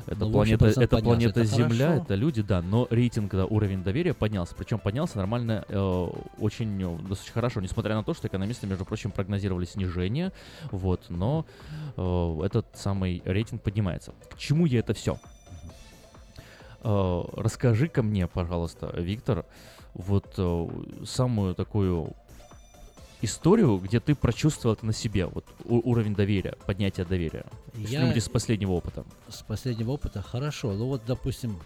это но планета, это планета это Земля, хорошо. это люди, да, но рейтинг, да, уровень доверия поднялся. Причем поднялся нормально, э, очень, э, достаточно хорошо, несмотря на то, что экономисты, между прочим, прогнозировали снижение, вот, но э, этот самый рейтинг поднимается. К чему я это все? Э, расскажи-ка мне, пожалуйста, Виктор, вот э, самую такую историю, где ты прочувствовал это на себе, вот уровень доверия, поднятие доверия? Я... с последнего опыта. С последнего опыта хорошо. Ну вот, допустим,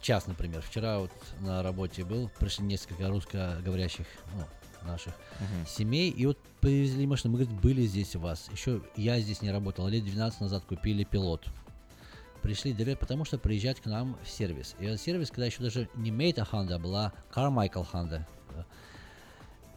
час, например. Вчера вот на работе был, пришли несколько русскоговорящих ну, наших uh-huh. семей, и вот привезли машину. Мы, говорит, были здесь у вас. Еще я здесь не работал. Лет 12 назад купили пилот. Пришли доверять, потому что приезжать к нам в сервис. И этот сервис, когда еще даже не Мейта Honda, а была Carmichael Honda.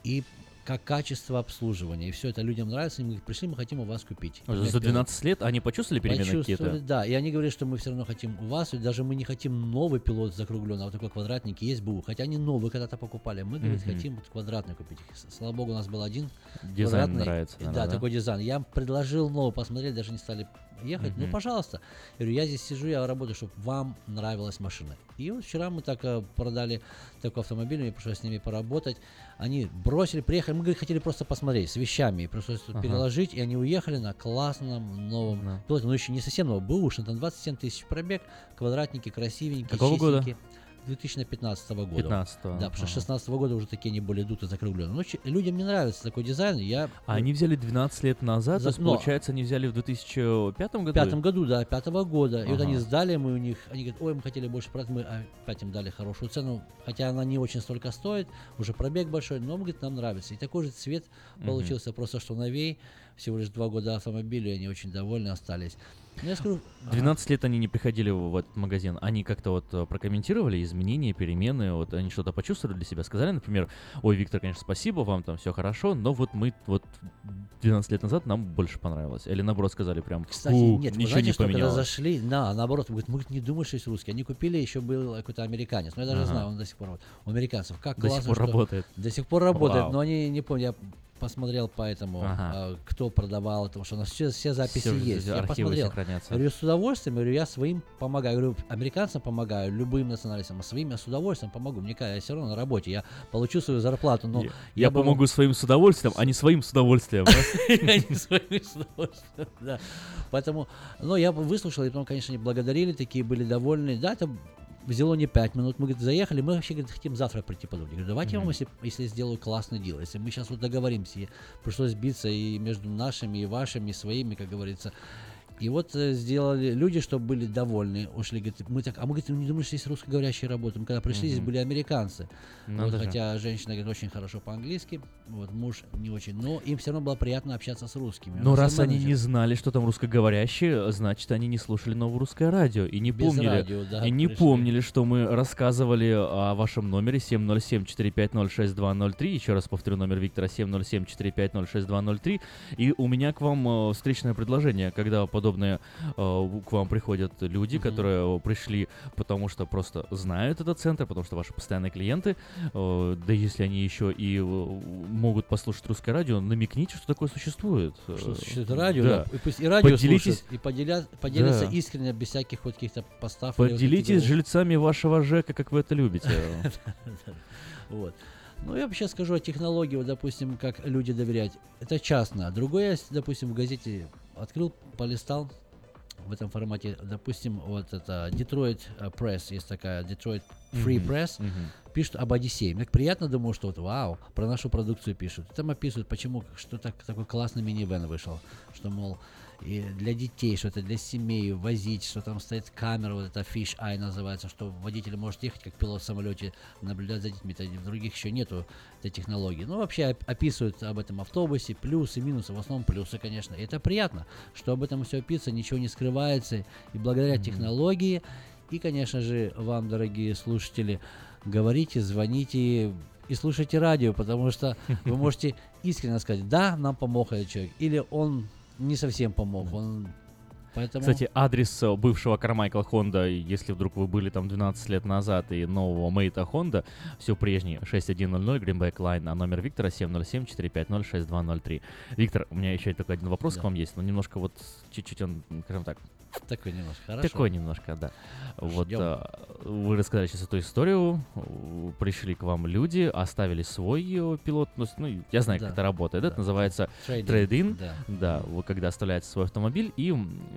И как качество обслуживания. И все это людям нравится, и мы пришли, мы хотим у вас купить. За 12 лет они почувствовали перемены какие-то? Да, и они говорят, что мы все равно хотим у вас, и даже мы не хотим новый пилот закругленный, а вот такой квадратник есть БУ. Хотя они новые когда-то покупали, мы, говорит, mm-hmm. хотим вот квадратный купить. Слава богу, у нас был один Дизайн нравится. Да, да, такой дизайн. Я предложил новый посмотреть, даже не стали ехать, mm-hmm. ну, пожалуйста. Я говорю, я здесь сижу, я работаю, чтобы вам нравилась машина. И вот вчера мы так э, продали такой автомобиль, мне пришлось с ними поработать. Они бросили, приехали, мы говорит, хотели просто посмотреть с вещами, просто ага. переложить, и они уехали на классном новом да. пилоте, но еще не совсем новом, бэушный, там 27 тысяч пробег, квадратники красивенькие, Какого года? 2015 года. 15 Да, потому что 16 года уже такие не более дутые, закругленные. Но людям не нравится такой дизайн. Я... А они взяли 12 лет назад, За... то есть, но... получается, они взяли в 2005 году? В пятом году, да, пятого года. Ага. И вот они сдали, мы у них, они говорят, ой, мы хотели больше продать, мы опять им дали хорошую цену, хотя она не очень столько стоит, уже пробег большой, но, говорит, нам нравится. И такой же цвет получился, угу. просто что новей, всего лишь два года автомобиля, и они очень довольны остались. Я скажу, 12 ага. лет они не приходили в этот магазин. Они как-то вот э, прокомментировали изменения, перемены, вот они что-то почувствовали для себя. Сказали, например, ой, Виктор, конечно, спасибо, вам там все хорошо, но вот мы вот 12 лет назад нам больше понравилось. Или наоборот сказали прям, Кстати, нет, ничего знаете, не что, поменялось. когда зашли, на, наоборот, говорит, мы не думаем, что есть русские. Они купили, еще был какой-то американец. Но я даже ага. знаю, он до сих пор, вот, у американцев, как до классно, сих пор что работает. До сих пор работает, Вау. но они, не помню, я посмотрел по этому, Ага. а, кто продавал, потому что у нас все, все записи Всё, есть. все Я посмотрел. сохранятся. Говорю, с удовольствием, говорю, я своим помогаю. Говорю, американцам помогаю, любым националистам, а своим я с удовольствием помогу. Мне кажется, я все равно на работе, я получу свою зарплату, но Я, я, я бы- помогу своим с удовольствием, а не своим с удовольствием. <laughs> Поэтому, ну, я бы выслушал, и потом, конечно, они благодарили, такие были довольны. Да, это взяло не пять минут. Мы, говорит, заехали, мы вообще, говорит, хотим завтра прийти подумать. Я говорю, давайте я вам, если, если сделаю классный дел, если мы сейчас вот договоримся, и пришлось биться и между нашими, и вашими, и своими, как говорится. И вот э, сделали люди, чтобы были довольны, ушли, говорит, мы так, а мы, говорит, не думали, что здесь русскоговорящие работают. Мы когда пришли, здесь Мгм. были американцы. Надо Вот, же. хотя женщина говорит очень хорошо по-английски, вот муж не очень, но им все равно было приятно общаться с русскими. Но и раз они не знали, что там русскоговорящие, значит, они не слушали новое русское радио и не Без помнили, радио, да, и не пришли. помнили, что мы рассказывали о вашем номере 707-450-6203. Еще раз повторю номер Виктора 707-450-6203. И у меня к вам э, встречное предложение, когда подобные э, к вам приходят люди, которые э, пришли, потому что просто знают этот центр, потому что ваши постоянные клиенты, э, да если они еще и могут послушать русское радио, намекните, что такое существует. Что существует радио, да. И пусть и радио слушают, и поделя- поделятся Да. искренне, без всяких вот каких-то постав. или вот Поделитесь с жильцами вашего ЖЭКа, как вы это любите. <laughs> Вот. Ну, я вообще скажу о технологии, вот, допустим, как люди доверять. Это частно. Другое, допустим, в газете открыл, полистал в этом формате, допустим, вот это Detroit э, Press, есть такая Detroit Free Мгм, Press, мгм. пишут об Одиссее. Мне приятно, думаю, что вот вау, про нашу продукцию пишут. Там описывают, почему, что так, такой классный минивэн вышел, что, мол, и для детей, что это для семей, возить, что там стоит камера, вот это Fish Eye называется, что водитель может ехать как пилот в самолете, наблюдать за детьми. Это в других еще нету этой технологии. Ну, вообще оп- описывают об этом автобусе, плюсы, минусы, в основном плюсы, конечно. И это приятно, что об этом все описано, ничего не скрывается. И благодаря технологии, и, конечно же, вам, дорогие слушатели, говорите, звоните и слушайте радио, потому что вы можете <laughs> искренне сказать, да, нам помог этот человек, или он не совсем помог, он... Поэтому... Кстати, адрес э, бывшего Кармайкла Хонда, если вдруг вы были там 12 лет назад, и нового Мейта Хонда, все прежнее, 6100 Greenback Line, а номер Виктора 707-450-6203. Виктор, у меня еще только один вопрос Да. к вам есть, но немножко вот чуть-чуть он, скажем так, Такой немножко, хорошо. такой немножко, да. Вот Ждем. а, вы рассказали сейчас эту историю, пришли к вам люди, оставили свой э, Pilot, ну, ну, я знаю, как Да, это работает, это да. называется Трейд-ин, трейд-ин, да. да, вы когда оставляете свой автомобиль, и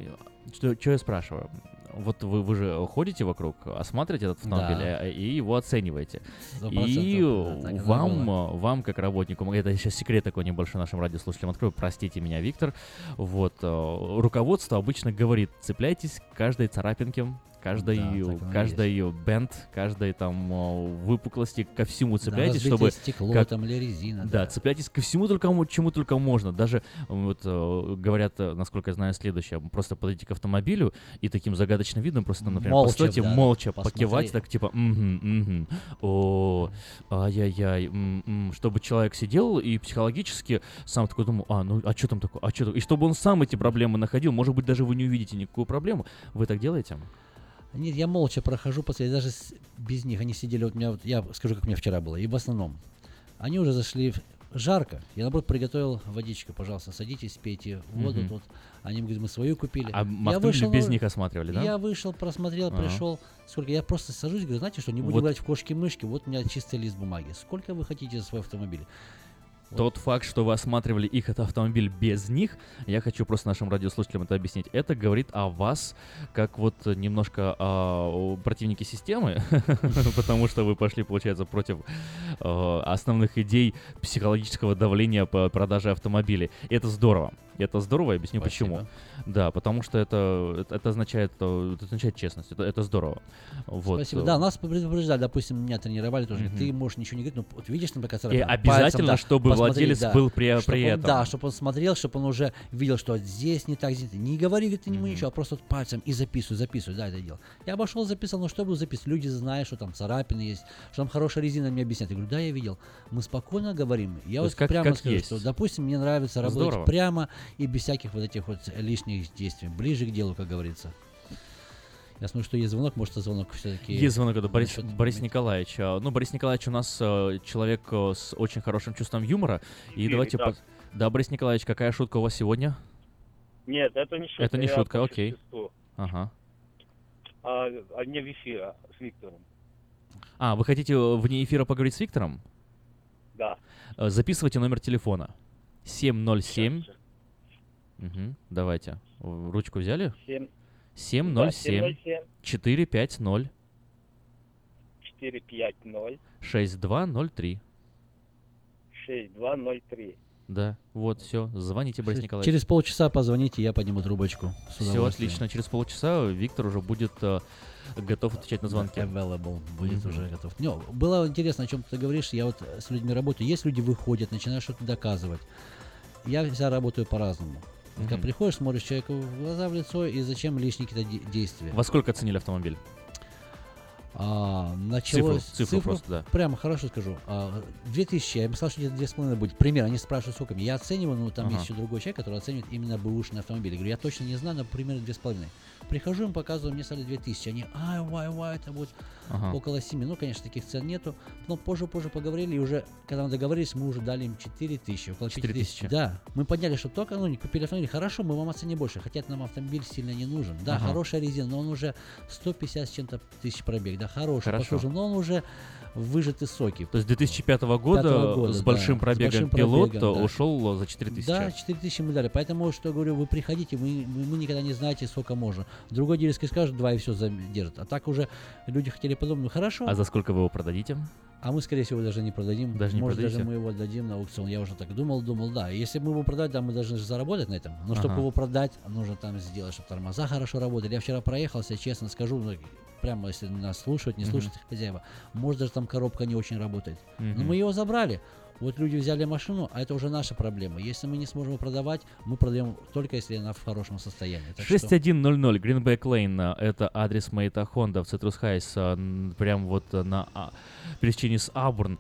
м, что, что я спрашиваю, вот вы, вы же ходите вокруг, осматриваете этот автомобиль Да. э, и его оцениваете. И да, вам, было. вам как работнику, это сейчас секрет такой небольшой нашим радиослушателям открою, простите меня, Виктор. Вот, э, руководство обычно говорит, цепляйтесь к каждой царапинке, каждой, Да, каждой бенд, каждой там э, выпуклости, ко всему цепляйтесь, разбитое чтобы... стекло как- там или резина, Да, да. цепляйтесь ко всему только, чему только можно. Даже вот говорят, насколько я знаю, следующее. Просто подойти к автомобилю и таким загадочным видом просто, например, Молча, постойте, да, молча посмотреть. покивать, так типа, «Мгм, мгм, о, ай-яй-яй, м, м», чтобы человек сидел и психологически сам такой думал, а, ну, а что там такое, а что И чтобы он сам эти проблемы находил, может быть, даже вы не увидите никакую проблему. Вы так делаете? Нет, я молча прохожу, после даже с- без них. Они сидели, вот у меня, вот, я скажу, как меня вчера было, и в основном. Они уже зашли в- жарко. Я, наоборот, приготовил водичку, пожалуйста, садитесь, пейте воду Мгм. тут. Они говорят, мы свою купили. А я автомобиль без них осматривали, да? Я вышел, просмотрел, Ага. пришел. Сколько? Я просто сажусь, говорю, знаете что, не будем Вот. брать в кошки-мышки, вот у меня чистый лист бумаги. Сколько вы хотите за свой автомобиль? Тот факт, что вы осматривали их этот автомобиль без них, я хочу просто нашим радиослушателям это объяснить. Это говорит о вас как вот немножко а, противники системы, <laughs> потому что вы пошли, получается, против а, основных идей психологического давления по продаже автомобилей. Это здорово. Это здорово, я объясню почему. Спасибо. Да, потому что это, это, означает, э, это означает честность. Это, это здорово. Вот. Спасибо. Да, нас предупреждали, допустим, меня тренировали тоже. Мгм. Ты можешь ничего не говорить, но вот видишь, например, И царапина, обязательно, пальцем, да, чтобы владелец да. был при, Чтоб при он- этом. Да, чтобы он смотрел, чтобы он уже видел, что здесь не так, здесь не говори, говорит, ему ничего, а просто вот пальцем и записывай, записывай, да, это дело. Я обошел, записал, но что буду записывать? Люди знают, что там царапины есть, что там хорошая резина, мне объясняют. Я говорю, да, я видел. Мы спокойно говорим. Я То вот как- прямо как скажу, есть. что, допустим, мне нравится работать Здорово. прямо и без всяких вот этих вот лишних действий, ближе к делу, как говорится. Я смотрю, что есть звонок, может, это звонок все-таки... Есть звонок, это Борис, Борис Николаевич. А, Ну, Борис Николаевич у нас э, человек э, с очень хорошим чувством юмора. И Эфире, давайте... да. по- Да, Борис Николаевич, какая шутка у вас сегодня? Нет, это не шутка. Это не шутка, окей. существу. Ага. А, а не в эфире с Виктором. А, вы хотите э, вне эфира поговорить с Виктором? Да. Э, Записывайте номер телефона. 707... Мгм, давайте. Ручку взяли? Семь- 707 707 450 450 6203. 6203. Да, вот, все. Звоните, Борис Николаевич. Через полчаса позвоните, я подниму трубочку. Все отлично. Через полчаса Виктор уже будет э, готов отвечать на звонки. Available будет Мгм. уже готов. Не, было интересно, о чем ты говоришь. Я вот с людьми работаю. Есть люди выходят, начинают что-то доказывать. Я всегда работаю по-разному. Когда приходишь, смотришь человеку в глаза, в лицо, и зачем лишние какие-то де- действия. Во сколько оценили автомобиль? А, началось... Цифру, цифру просто, да. Прямо хорошо скажу. А, 2000, я им сказал, что где-то 2,5 будет. Пример, они спрашивают, сколько. Я оцениваю, но там Ага. есть еще другой человек, который оценивает именно бэушный автомобиль. Я говорю, я точно не знаю, но примерно 2,5. Прихожу, им показываю, мне стали 2000. Они, ай, вай, вай, это будет Ага. около 7. Ну, конечно, таких цен нету. Но позже-позже поговорили, и уже, когда мы договорились, мы уже дали им 4000, около 4000. 5000. Да, мы подняли, что только, ну, не купили автомобиль. Хорошо, мы вам оценим больше, хотя нам автомобиль сильно не нужен. Да, Ага. хорошая резина, но он уже 150 с чем-то тысяч пробег. Да, хороший, Хорошо. послужил, но он уже выжаты соки. То есть 2005 года, года, с да, большим с пробегом большим пилот пробегом, да. ушел за 4000. Да, 4000 мы дали. Поэтому, что говорю, вы приходите, мы, мы никогда не знаете, сколько можно. Другой дилерский скажет, два и все держит. А так уже люди хотели подумать, ну хорошо. А за сколько вы его продадите? А мы, скорее всего, даже не продадим. Даже не Может, даже продадите? мы его дадим на аукцион. Я уже так думал, думал, да. Если мы его продать, да, мы должны же заработать на этом. Но чтобы Ага. его продать, нужно там сделать, чтобы тормоза хорошо работали. Я вчера проехался, честно скажу, ну, прямо если нас слушают, не слушают хозяева, может даже там коробка не очень работает. Но Мгм. мы его забрали. Вот люди взяли машину, а это уже наша проблема. Если мы не сможем продавать, мы продаем только если она в хорошем состоянии. Так что- 6100 Greenback Lane, э, это адрес Мейта Honda в Citrus Heights, э, прям вот на а, пересечении с Абурн.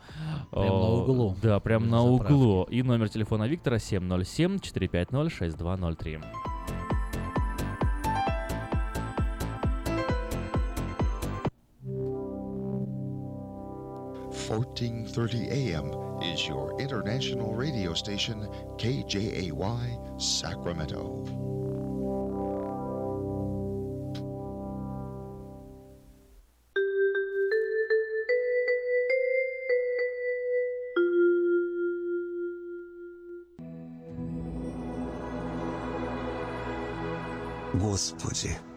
Прям на Э, углу. Да, прям на заправки. углу. И номер телефона Виктора 707 450 6203. Fourteen thirty AM is your international radio station KJAY Sacramento. Господи,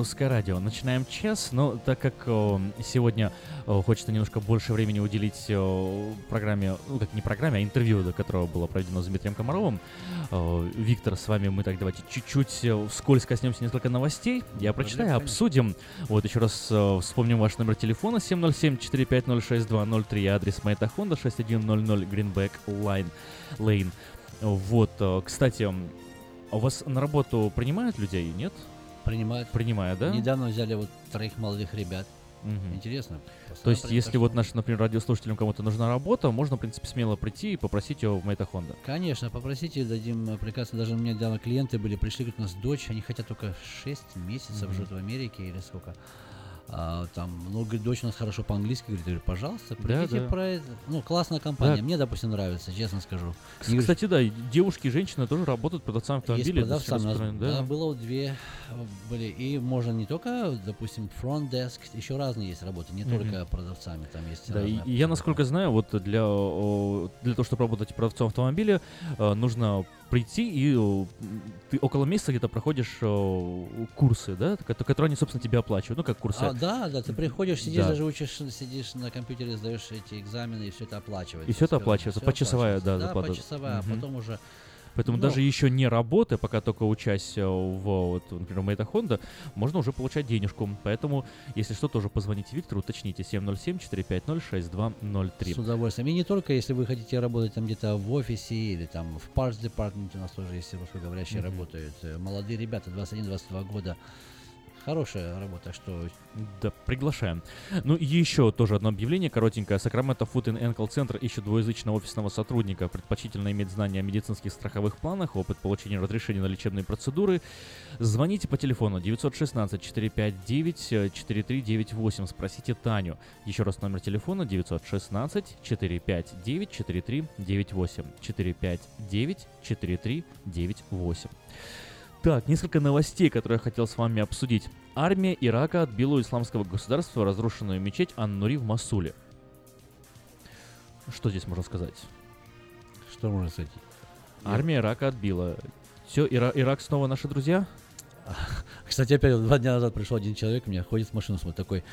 Русское радио. Начинаем час, но так как о, сегодня о, хочется немножко больше времени уделить о, программе, ну как не программе, а интервью, до которого было проведено с Дмитрием Комаровым. Виктор, с вами мы так давайте чуть-чуть вскользь коснемся несколько новостей. Я прочитаю, обсудим. Вот еще раз вспомним ваш номер телефона 707-450-6203, адрес Мэйта Хонда 6100 Greenback Line Lane. Вот, кстати, у вас на работу принимают людей, нет? Принимают. Принимают, да? Недавно взяли вот троих молодых ребят. Мгм. Интересно. То есть, если вот наш, например, радиослушателям кому-то нужна работа, можно, в принципе, смело прийти и попросить ее в Мэйта Хонда. Конечно, попросите, дадим э, прекрасно. Даже у меня недавно клиенты были, пришли, говорят, у нас дочь, они хотят только 6 месяцев Мгм. живут в Америке или сколько. А, там, говорит, дочь у нас хорошо по-английски говорит, говорю, пожалуйста, Да, придите да. про это. Ну, классная компания, Да. мне, допустим, нравится, честно скажу. Кс- Не говорю, Кстати, да, девушки и женщины тоже работают продавцами есть автомобилей. продавцами, у нас, да, распространены, было две были, и можно не только, допустим, front desk, еще разные есть работы, не Мгм. только продавцами, там есть Да, и, я, насколько знаю, вот для, для того, чтобы работать продавцом автомобиля, э, нужно прийти и м, ты около месяца где-то проходишь о, курсы, да, ко- которые они, собственно, тебе оплачивают, ну, как курсы. А, да, да, ты приходишь, сидишь, Да. даже учишь, сидишь на компьютере, сдаешь эти экзамены, и все это оплачивается. И всё это оплачивается, почасовая, да, Да, заплата. почасовая, а Мгм. потом уже... Поэтому ну, даже еще не работая, пока только учась э, в, вот, например, Мэйта Хонда, можно уже получать денежку. Поэтому, если что, тоже позвоните Виктору, уточните 707-450-6203. С удовольствием. И не только, если вы хотите работать там где-то в офисе или там в Parts Department, у нас тоже есть русскоговорящие Мгм. работают. Э, Молодые ребята, 21-22 года. Хорошая работа, что Да, приглашаем. Ну и еще тоже одно объявление коротенькое. Сакраменто Foot and Ankle Center ищет двуязычного офисного сотрудника. Предпочтительно иметь знания о медицинских страховых планах, опыт получения разрешения на лечебные процедуры. Звоните по телефону 916-459-4398. Спросите Таню. Еще раз номер телефона 916-459-4398. 459-4398. Так, несколько новостей, которые я хотел с вами обсудить. Армия Ирака отбила у исламского государства разрушенную мечеть Ан-Нури в Масуле. Что здесь можно сказать? что можно сказать? Армия Ирака отбила. Все, Ирак снова наши друзья? Кстати, опять два дня назад пришел один человек, у меня ходит в машину, смотрит, такой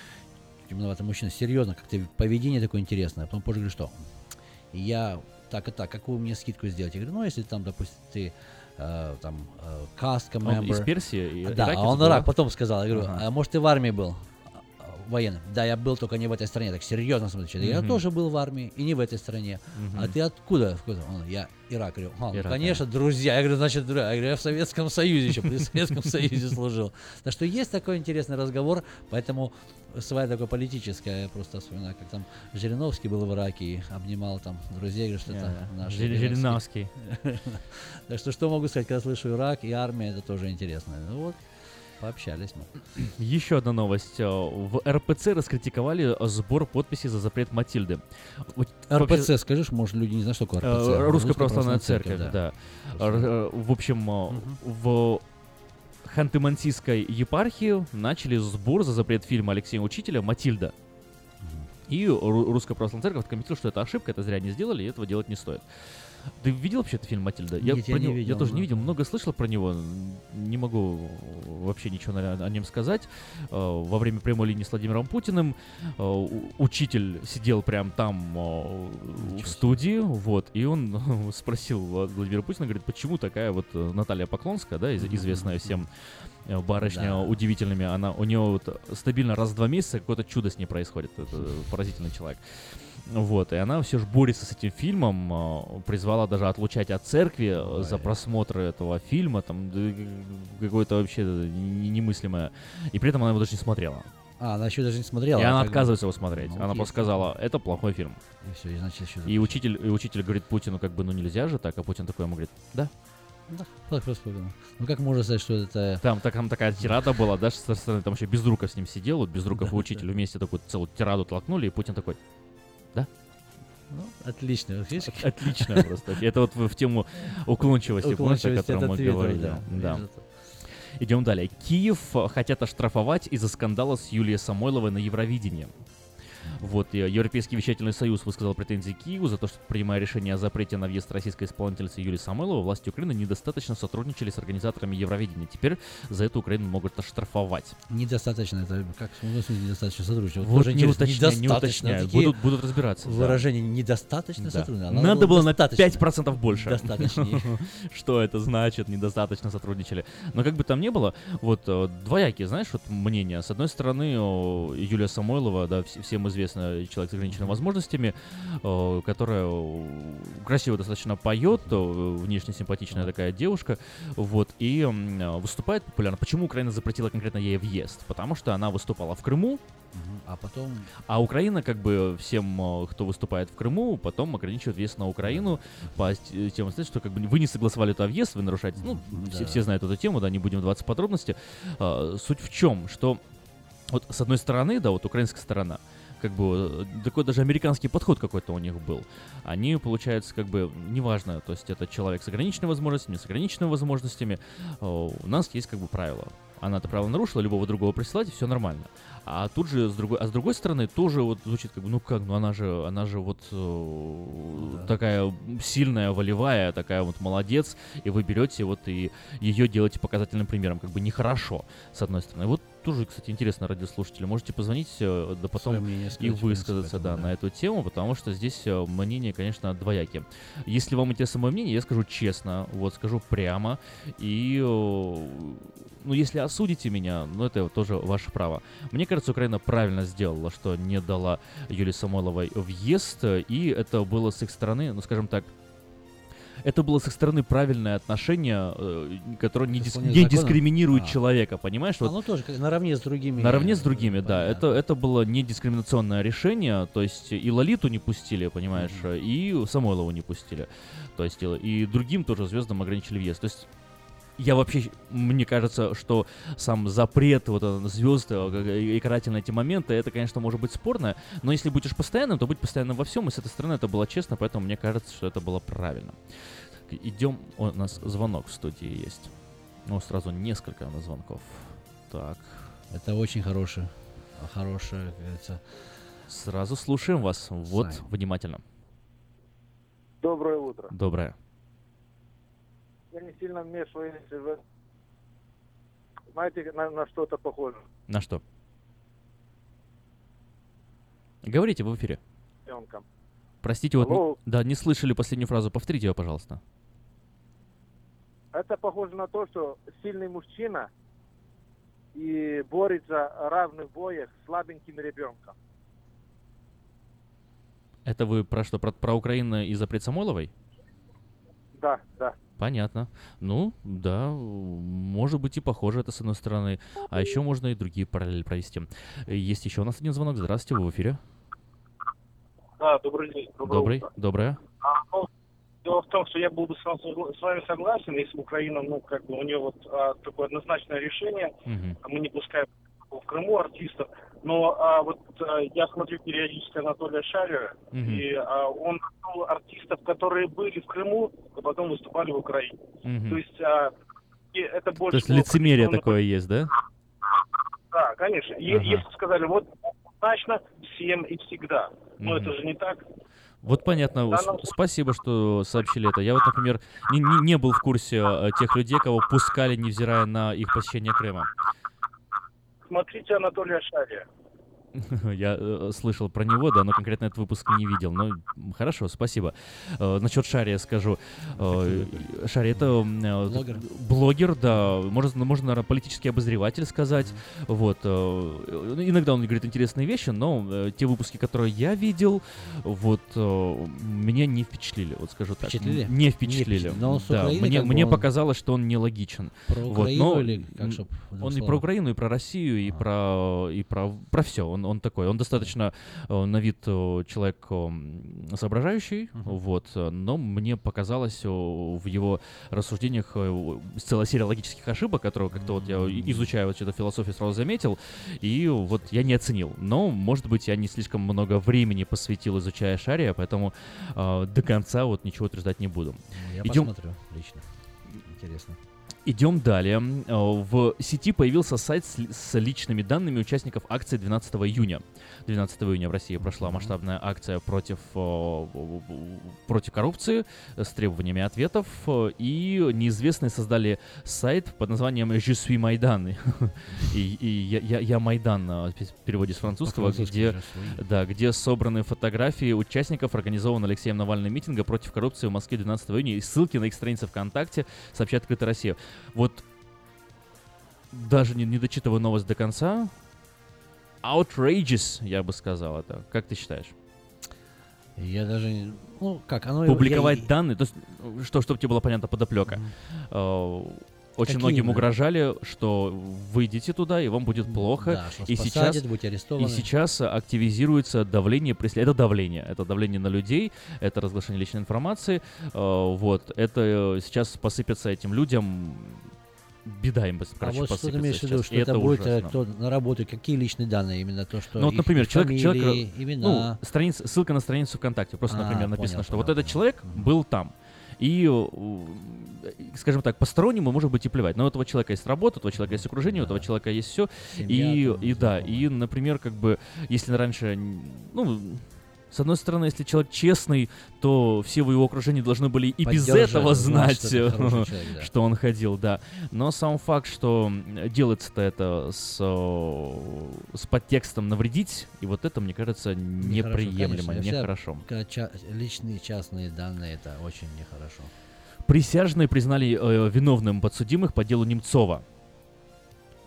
темноватый мужчина, серьезно, как-то поведение такое интересное. А потом позже говорю, что я так и так, какую мне скидку сделать? Я говорю, ну, если там, допустим, ты э, там э, каска Он из member. Персии? И- Да, иракец а он был, Ирак да? потом сказал. Я говорю, Ага. а может ты в армии был? А, а, Военным. Да, я был только не в этой стране. Так серьезно смотрите. Я тоже был в армии и не в этой стране. А Мгм. ты откуда? Откуда? Он, я Ирак. Говорю, «А, ну, Ирак, конечно, друзья. Я говорю, значит, друзья. Я говорю, я в Советском Союзе еще, при Советском Союзе служил. Так что есть такой интересный разговор, поэтому своя такое политическое, я просто вспоминаю, как там Жириновский был в Ираке и обнимал там друзей, говорю, что это Да, наш Жир- Жириновский. <laughs> Так что что могу сказать, когда слышу Ирак и армия, это тоже интересно. Ну вот, пообщались мы. Еще одна новость. Э, В РПЦ раскритиковали сбор подписей за запрет Матильды. РПЦ, скажешь, может, люди не знают, что такое Э, РПЦ. Русская православная церковь, да. Р- э, В общем, э, в Ханты-Мансийской епархии начали сбор за запрет фильма Алексея Учителя «Матильда». И Ру- Русская православная церковь откомментировала, что это ошибка, это зря не сделали, и этого делать не стоит. Ты видел вообще этот фильм «Матильда»? Я, Нет, про я не него- видел, я тоже не но- видел, много слышал про него, не могу вообще ничего на- о нем сказать. Э, Во время прямой линии с Владимиром Путиным э, учитель сидел прям там э, в студии, вот, и он <laughs> спросил Владимира Путина, говорит, почему такая вот Наталья Поклонская, да, из- известная всем барышня Да. удивительными, она у нее вот стабильно раз в два месяца какое-то чудо с ней происходит, это поразительный человек. Вот, и она все же борется с этим фильмом, э, призвала даже отлучать от церкви э, за просмотр этого фильма, там какое-то вообще не- немыслимое. И при этом она его даже не смотрела. А, она еще даже не смотрела. и она бы. отказывается его смотреть. Ну, она просто сказала, это плохой фильм. И все, и значит еще. И учитель, и учитель говорит Путину, как бы, ну нельзя же так, а Путин такой ему говорит, да. Да, так просто подумал. Ну как можно сказать, что это... Там, так, там такая тирада была, да, со стороны, там еще Безруков с ним сидел, вот Безруков и учитель вместе такую целую тираду толкнули, и Путин такой, да? Ну, отлично. Как- Отлично просто. Это вот в тему уклончивости, помнишь, о Уклончивости котором от мы ответа, говорили. да. Идем далее. Киев хотят оштрафовать из-за скандала с Юлией Самойловой на Евровидении. Вот, и Европейский вещательный союз высказал претензии Киеву за то, что, принимая решение о запрете на въезд российской исполнительницы Юлии Самойловой, власти Украины недостаточно сотрудничали с организаторами Евровидения. Теперь за это Украину могут оштрафовать. Недостаточно, это как смысле недостаточно сотрудничества? Вот Тоже не уточняю, не уточняю. Будут- будут разбираться, да. Выражение недостаточно Да. сотрудничества. Надо было на достаточно. 5% больше. Достаточнее. <laughs> Что это значит, недостаточно сотрудничали. Но как бы там ни было, вот э, двоякие, знаешь, вот мнения. С одной стороны, Юлия Самойлова, да, вс- всем известно, человек с ограниченными возможностями, э, которая э, красиво достаточно поет, э, внешне симпатичная такая девушка, вот, и выступает популярно. Почему Украина запретила конкретно ей въезд? Потому что она выступала в Крыму. А потом... а Украина, как бы всем, кто выступает в Крыму, потом ограничивает въезд на Украину по тем, что как бы вы не согласовали это въезд, вы нарушаете. Ну, все, Да. все знают эту тему, да, не будем вдаваться в подробности. А, суть в чем, что вот с одной стороны, да, вот украинская сторона, как бы э, такой даже американский подход какой-то у них был. Они, получается, как бы, неважно, то есть это человек с ограниченными возможностями, с ограниченными возможностями, э, у нас есть как бы правило. Она это правило нарушила, любого другого присылать, и все нормально. А тут же, с другой, а с другой стороны, тоже вот звучит как бы, ну как, ну она же, она же вот э, такая сильная, волевая, такая вот молодец, и вы берете вот и ее делаете показательным примером, как бы нехорошо, с одной стороны. Вот тоже, кстати, интересно, радиослушатели, можете позвонить, э, да потом мнение и высказаться, да, этому, на эту тему, потому что здесь э, мнения, конечно, двоякие. Если вам интересно мое мнение, я скажу честно, вот скажу прямо, и, э, ну, если осудите меня, ну, это тоже ваше право. Мне кажется, Украина правильно сделала, что не дала Юлии Самойловой въезд, и это было с их стороны, ну, скажем так, это было с их стороны правильное отношение, э, которое не, дис- не дискриминирует А. человека, понимаешь? Вот Оно тоже наравне с другими. Наравне с другими, да. Это, это было не дискриминационное решение. То есть и Лолиту не пустили, понимаешь, и Самойлову не пустили. То есть и, и другим тоже звездам ограничили въезд. То есть я вообще, мне кажется, что сам запрет вот звезд э, и карательные эти моменты, это, конечно, может быть спорно, но если будешь постоянным, то будь постоянным во всем, и с этой стороны это было честно, поэтому мне кажется, что это было правильно. Так, Идем, у нас звонок в студии есть. Ну, сразу несколько на звонков. Так. Это очень хорошее, хорошее, как говорится. Сразу слушаем вас. Вот, Сань. внимательно. Доброе утро. Доброе. Я не сильно вмешиваюсь в... Знаете, на, на что-то похоже. На что? Говорите в эфире. Ребенком. Простите, вот, Алло. да, не слышали последнюю фразу. Повторите ее, пожалуйста. Это похоже на то, что сильный мужчина и борется в равных боях с слабеньким ребенком. Это вы про что? Про, про Украину и запрет Самойловой? Да, да. Понятно. Ну, да, может быть и похоже это с одной стороны. А еще можно и другие параллели провести. Есть еще у нас один звонок. Здравствуйте, вы в эфире. Да, добрый день. Добрый, утро. доброе. А, ну, дело в том, что я был бы с вами согласен, если Украина, ну, как бы у нее вот а, такое однозначное решение, а мы не пускаем в Крыму артистов. Но а, вот а, я смотрю периодически Анатолия Шарера, Мгм. и а, он нашел артистов, которые были в Крыму, а потом выступали в Украине. Мгм. То есть а, и это больше... То есть было лицемерие позиционно- такое есть, да? Да, конечно. Ага. Если сказали, вот однозначно всем и всегда. Но Мгм. это же не так. Вот понятно. Ну- Спасибо, что сообщили это. Я вот, например, не, не- не был в курсе э, тех людей, кого пускали, невзирая на их посещение Крыма. Смотрите Анатолия Шария. <laughs> Я э, слышал про него, да, но конкретно этот выпуск не видел. Но хорошо, спасибо. Э, насчет Шари я скажу. Э, Шари это э, Блогер. блогер, да, можно, можно, наверное, политический обозреватель сказать. Вот. э, иногда он говорит интересные вещи, но э, те выпуски, которые я видел, вот э, меня не впечатлили, вот скажу так. Впечатлили? Не впечатлили. впечатлили. Но он с да, Украины мне, мне он показалось, что он нелогичен. Про Вот, Украину но или как, м, чтоб в двух он и про? Украину, и про Россию, и про и про про все. Он он такой. Он достаточно э, на вид э, человек э, соображающий, вот. э, Но мне показалось в его рассуждениях целая серия логических ошибок, которые как-то вот я изучаю вот эту философию сразу заметил, и вот я не оценил. Но, может быть, я не слишком много времени посвятил, изучая Шария, поэтому э, до конца вот ничего утверждать не буду. Я Идем- посмотрю лично. Интересно. Идем далее. Э, В сети появился сайт с, ли- с личными данными участников акции 12 июня. 12 июня в России прошла масштабная акция против, э, против коррупции э, с требованиями ответов. И неизвестные создали сайт под названием «Je suis Майдан». <laughs> И, и я, я- я Майдан в переводе с французского, где, да, где собраны фотографии участников организованного Алексеем Навальным митинга против коррупции в Москве 12 июня и ссылки на их страницы ВКонтакте, сообщает «Открытая Россия». Вот даже не, не дочитывая новость до конца, outrageous, я бы сказал это. Как ты считаешь? Я даже, не- ну как, оно... Публиковать я- данные, то есть, что, чтобы тебе была понятна подоплека. Э, Очень Какие многим именно? угрожали, что выйдите туда, и вам будет плохо. Да, и сейчас, посадят, будете арестованы. и сейчас активизируется давление, преслед- это давление, это давление на людей, это разглашение личной информации. Э, Вот, это э, сейчас посыпется этим людям беда им, А короче, вот что ты имеешь в виду, сейчас. что И это, будет э, ужасно. кто на работу, какие личные данные, именно то, что Ну вот, например, человек, человек, фамилии, э, имена. ну, страница, ссылка на страницу ВКонтакте, просто, А, например, написано, понял, что понял, вот этот человек был там. И, э, скажем так, постороннему может быть и плевать. Но у этого человека есть работа, у этого человека есть окружение, у этого человека есть все. Семья И, там, и да, и, например, как бы, если раньше, ну, с одной стороны, если человек честный, то все в его окружении должны были и без этого знать, знать, что <laughs> человек, да. что он ходил, да. Но сам факт, что делается-то это с, с подтекстом навредить, и вот это, мне кажется, Нехорошо, неприемлемо, конечно. Нехорошо. ка- ча- личные частные данные это очень нехорошо. Присяжные признали э, виновным подсудимых по делу Немцова.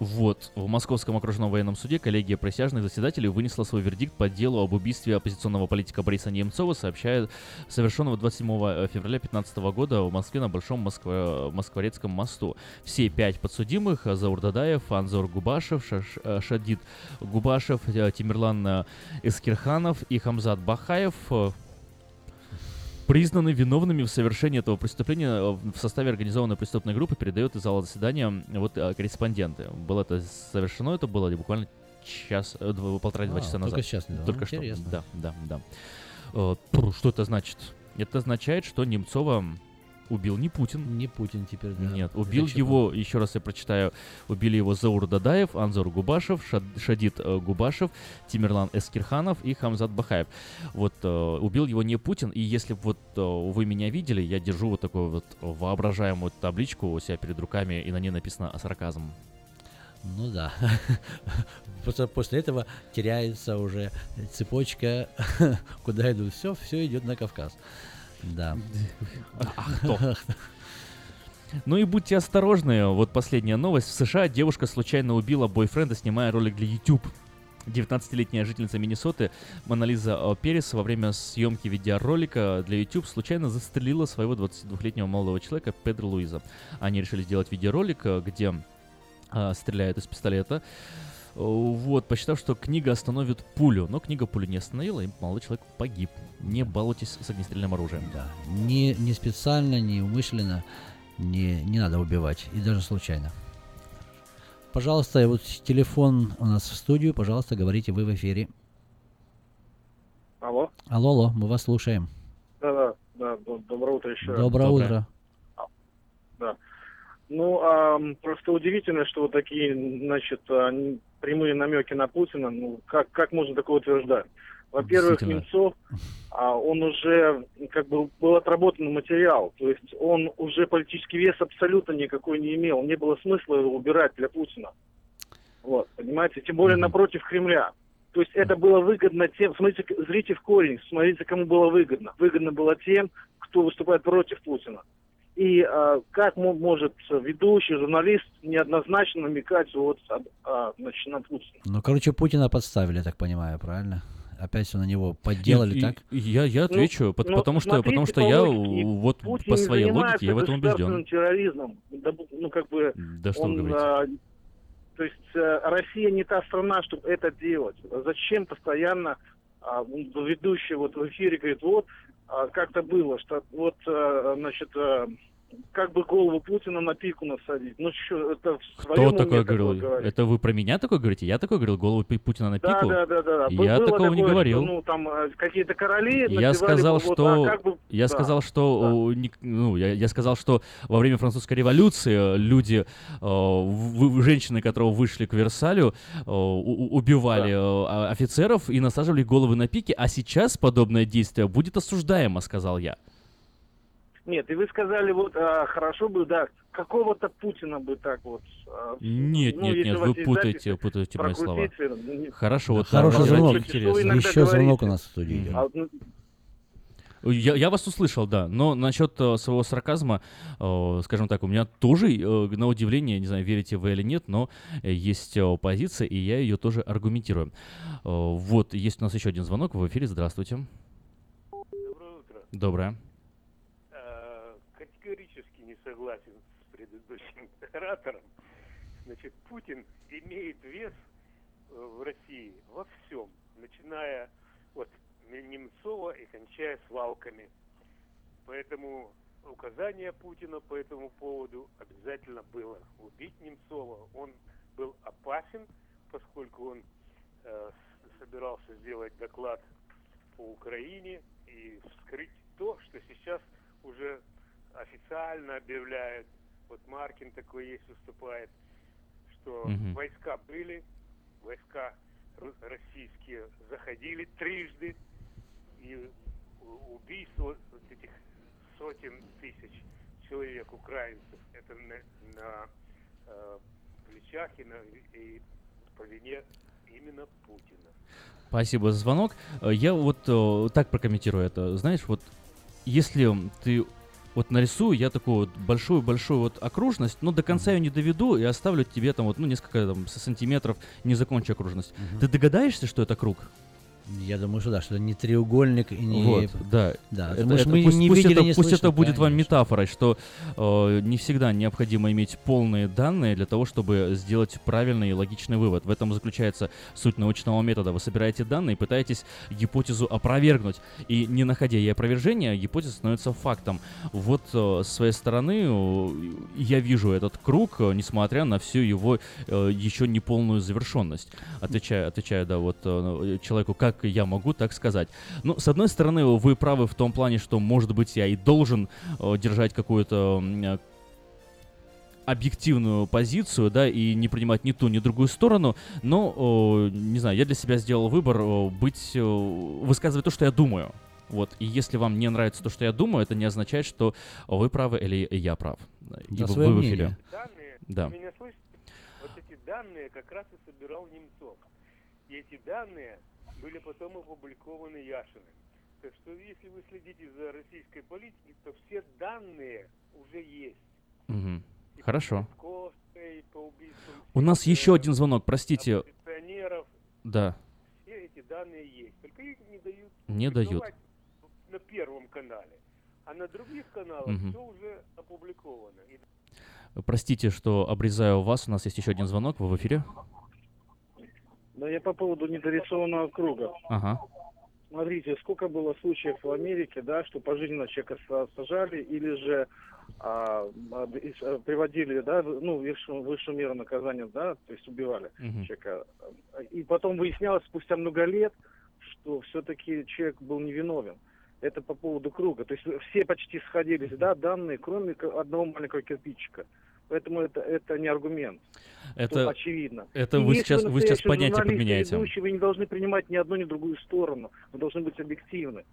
Вот, в Московском окружном военном суде коллегия присяжных заседателей вынесла свой вердикт по делу об убийстве оппозиционного политика Бориса Немцова, сообщает совершенного 27 февраля 2015 года в Москве на Большом Москва- Москворецком мосту. Все пять подсудимых э, Заур Дадаев, Анзор Губашев, Шаш- э, Шадид Губашев, э, Тимирлан э, Эскирханов и Хамзат Бахаев э, признаны виновными в совершении этого преступления э, в составе организованной преступной группы, передает из зала заседания вот э, корреспонденты. Было это совершено, это было буквально час, э, два- полтора-два А, часа только назад. сейчас, да. Только Интересно. что. Да, да, да. Что это значит? Это означает, что Немцова убил не Путин. Не Путин теперь, да. Нет, убил Зачем его, еще раз я прочитаю, убили его Заур Дадаев, Анзор Губашев, Шад- Шадид э, Губашев, Тимирлан Эскирханов и Хамзат Бахаев. Вот э, убил его не Путин, и если вот э, вы меня видели, я держу вот такую вот воображаемую табличку у себя перед руками, и на ней написано сарказм. Ну да. <laughs> Просто после этого теряется уже цепочка, <laughs> куда идут. Все, все идет на Кавказ. Да. А кто? Ну и будьте осторожны, вот последняя новость. В США девушка случайно убила бойфренда, снимая ролик для YouTube. 19-летняя жительница Миннесоты Монализа Перес во время съемки видеоролика для YouTube случайно застрелила своего 22-летнего молодого человека Педро Луиза. Они решили сделать видеоролик, э, где э, стреляют из пистолета. Э, Вот, посчитав, что книга остановит пулю. Но книга пулю не остановила, и молодой человек погиб. Не балуйтесь с огнестрельным оружием. Да. Не, не специально, не умышленно не, не надо убивать. И даже случайно. Пожалуйста, вот телефон у нас в студию. Пожалуйста, говорите, вы в эфире. Алло? Алло, алло, мы вас слушаем. Да-да, да, до- доброе утро еще. раз. Доброе утро. Да. Ну, ам, просто удивительно, что вот такие, значит, а, прямые намеки на Путина, ну, как, как можно такое утверждать? во-первых. Немцов, а, он уже как бы был отработанный материал, то есть он уже политический вес абсолютно никакой не имел, не было смысла его убирать для Путина. Вот, понимаете, тем более напротив Кремля. То есть это было выгодно тем, смотрите, зрите в корень, смотрите, кому было выгодно. Выгодно было тем, кто выступает против Путина. И а, как мо- может ведущий, журналист неоднозначно намекать вот а, а, значит, на Путина? Ну, короче, Путина подставили, я так понимаю, правильно? Опять все на него подделали, И- так? Я, я отвечу, пот- ну, потому что, смотрите потому что по я вот Путин по своей логике я в этом убежден. терроризмом. Да, ну, как бы, Да что вы он, говорите. а, то есть э, Россия не та страна, чтобы это делать. Зачем постоянно а, ведущий вот в эфире говорит, вот а, как-то было, что вот, э, значит, э, как бы голову Путина на пику насадить. Ну что, это в Кто своем такое такое говорил? говорить? Это вы про меня такое говорите? Я такое говорил? Голову Путина на Да, пику? да, да, да. Бы- Я было такого не такое, говорил. Что, ну, там э, какие-то короли Я сказал, бы вот, что а как бы- я да. сказал, что не- ну я, я сказал, что во время французской революции э, люди, э, женщины, которые вышли к Версалю, э, убивали э, а- офицеров и насаживали головы на пики, а сейчас подобное действие будет осуждаемо, сказал я. Нет, и вы сказали, вот а, хорошо бы, да, какого-то Путина бы так вот. а, Нет, ну, нет, нет, вы путаете, записи, путаете мои слова. ну, Хорошо, вот Хороший звонок. интересно. Еще звонок говорите. у нас в студии идет. а, ну, Я, я вас услышал, да, но насчет э, своего сарказма, э, скажем так, у меня тоже, э, на удивление, не знаю, верите вы или нет, но э, есть э, позиция, и я ее тоже аргументирую. Э, вот, есть у нас еще один звонок в эфире, здравствуйте. Доброе утро. Доброе. Э, Категорически не согласен с предыдущим оратором. Значит, Путин имеет вес э, в России во всем, начиная от Немцова и кончая свалками. Поэтому указание Путина по этому поводу обязательно было убить Немцова. Он был опасен, поскольку он э, собирался сделать доклад по Украине и вскрыть то, что сейчас уже официально объявляют. Вот Маркин такой есть выступает, что Мгм. войска были, войска российские заходили трижды, и убийство вот этих сотен тысяч человек, украинцев, это на, на, э, плечах и, на, и по вине именно Путина. Спасибо за звонок. Э, Я вот э, так прокомментирую это. Знаешь, вот если ты вот нарисую я такую вот большую-большую вот окружность, но до конца ее не доведу и оставлю тебе там вот, ну, несколько там сантиметров, не закончу окружность. Ты догадаешься, что это круг? Я думаю, что да, что это не треугольник и не... Вот, да. Да, Это- потому что это мы пусть, не пусть видели, это, не пусть это слышали, будет вам метафорой, что э, не всегда необходимо иметь полные данные для того, чтобы сделать правильный и логичный вывод. В этом заключается суть научного метода. Вы собираете данные и пытаетесь гипотезу опровергнуть. И не находя ей опровержения, гипотеза становится фактом. Вот э, с своей стороны э, я вижу этот круг, э, несмотря на всю его э, еще неполную завершенность. Отвечая, отвечая, да, вот э, человеку, как я могу так сказать. Ну, с одной стороны, вы правы в том плане, что, может быть, я и должен э, держать какую-то э, объективную позицию, да, и не принимать ни ту, ни другую сторону, но, э, не знаю, я для себя сделал выбор э, быть, э, высказывать то, что я думаю. Вот, и если вам не нравится то, что я думаю, это не означает, что вы правы или я прав. Да, вы, свое вы в эфире. Данные, Да. вы меня слышите? Вот эти данные как раз и собирал Немцов. И эти данные были потом опубликованы Яшиным. Так что если вы следите за российской политикой, то все данные уже есть. Мгм. Хорошо. Костой, по убийствам У нас еще один звонок, простите. Да, Все эти данные есть. Только их не дают не дают. на первом канале. А на других каналах Мгм. все уже опубликовано. И Простите, что обрезаю вас. У нас есть еще один звонок. Вы в эфире? Да я по поводу недорисованного круга. Ага. Смотрите, сколько было случаев в Америке, да, что пожизненно человека са- сажали или же а, приводили, да, ну, высшую, высшую меру наказания, да, то есть убивали Мгм. человека. И потом выяснялось спустя много лет, что все-таки человек был невиновен. Это по поводу круга. То есть все почти сходились, да, данные, кроме одного маленького кирпичика. Поэтому это, это не аргумент. Это, Тут очевидно. это И вы сейчас- вы сейчас понятие подменяете. ведущий, вы не должны принимать ни одну, ни другую сторону. Вы должны быть объективны.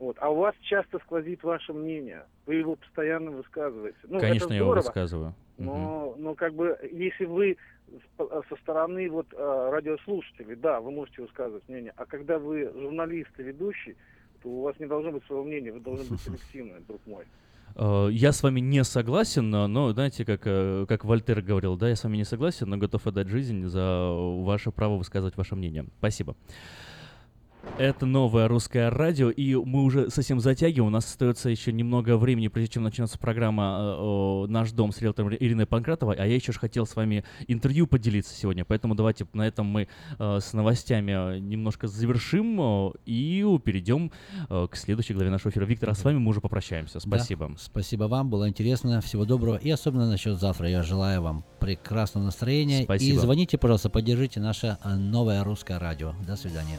Вот. А у вас часто сквозит ваше мнение. Вы его постоянно высказываете. Ну, Конечно, это я его здорово, высказываю. Но, но как бы, если вы с- со стороны вот э, радиослушателей, да, вы можете высказывать мнение. А когда вы журналист и ведущий, то у вас не должно быть своего мнения, вы должны быть <laughs> объективны, друг мой. Э, Я с вами не согласен, но, но, знаете, как, э, как Вольтер говорил, да, я с вами не согласен, но готов отдать жизнь за ваше право высказывать ваше мнение. Спасибо. Это новое русское радио, и мы уже совсем затягиваем. У нас остается еще немного времени, прежде чем начнется программа э, «Наш дом» с риэлтором Ириной Панкратовой, а я еще хотел с вами интервью поделиться сегодня, поэтому давайте на этом мы э, с новостями немножко завершим э, и перейдем э, к следующей главе нашего эфира. Виктор, а с вами мы уже попрощаемся. Да, Спасибо. спасибо вам, было интересно. Всего доброго. И особенно насчет завтра. Я желаю вам прекрасного настроения. Спасибо. И звоните, пожалуйста, поддержите наше новое русское радио. До свидания.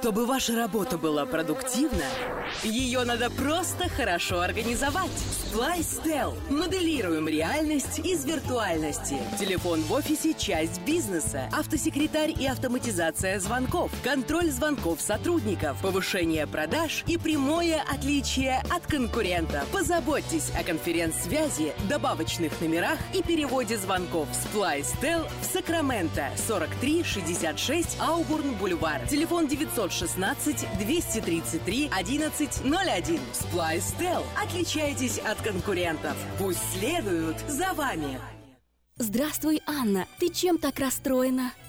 Чтобы ваша работа была продуктивна, ее надо просто хорошо организовать. Splystel. Моделируем реальность из виртуальности. Телефон в офисе – часть бизнеса. Автосекретарь и автоматизация звонков. Контроль звонков сотрудников. Повышение продаж и прямое отличие от конкурентов. Позаботьтесь о конференц-связи, добавочных номерах и переводе звонков. Splystel в Сакраменто. 4366 Аубурн Бульвар. Телефон 916 233 1101. Splystel. Отличайтесь от конкурентов. Пусть следуют за вами. Здравствуй, Анна. Ты чем так расстроена?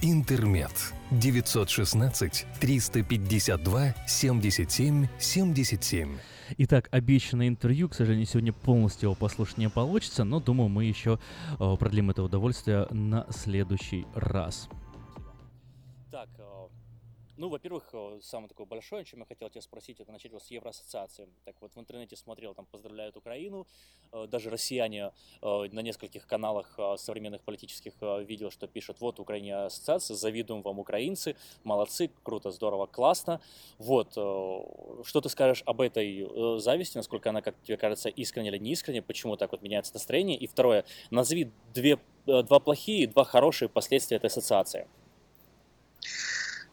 «Интермед». 916 352 77 77. Итак, обещанное интервью, к сожалению, сегодня полностью его послушать не получится, но думаю, мы еще э, продлим это удовольствие на следующий раз. Ну, во-первых, э, самое такое большое, о чем я хотел тебя спросить, это начать вот с Евроассоциации. Так вот, в интернете смотрел, там поздравляют Украину, э, даже россияне э, на нескольких каналах современных политических видел, что пишут, вот, Украине ассоциация, завидуем вам украинцы, молодцы, круто, здорово, классно. Вот, что ты скажешь об этой зависти, насколько она, как тебе кажется, искренне или неискренне, почему так вот меняется настроение? И второе, назови две, два плохие и два хорошие последствия этой ассоциации.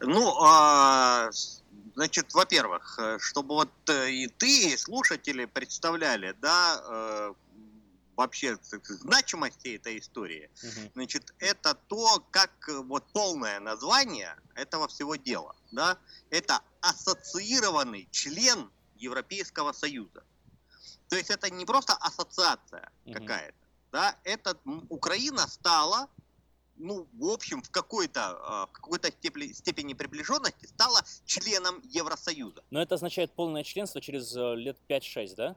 Ну, а, значит, во-первых, э, чтобы вот э, и ты, и слушатели представляли, да, э, вообще значимости этой истории, угу. значит, это то, как вот полное название этого всего дела, да, это ассоциированный член Европейского Союза. То есть это не просто ассоциация угу. какая-то, да, это Украина стала ну, в общем, в какой-то а, в какой-то степени, степени приближенности стала членом Евросоюза. Но это означает полное членство через э, лет 5-6, да?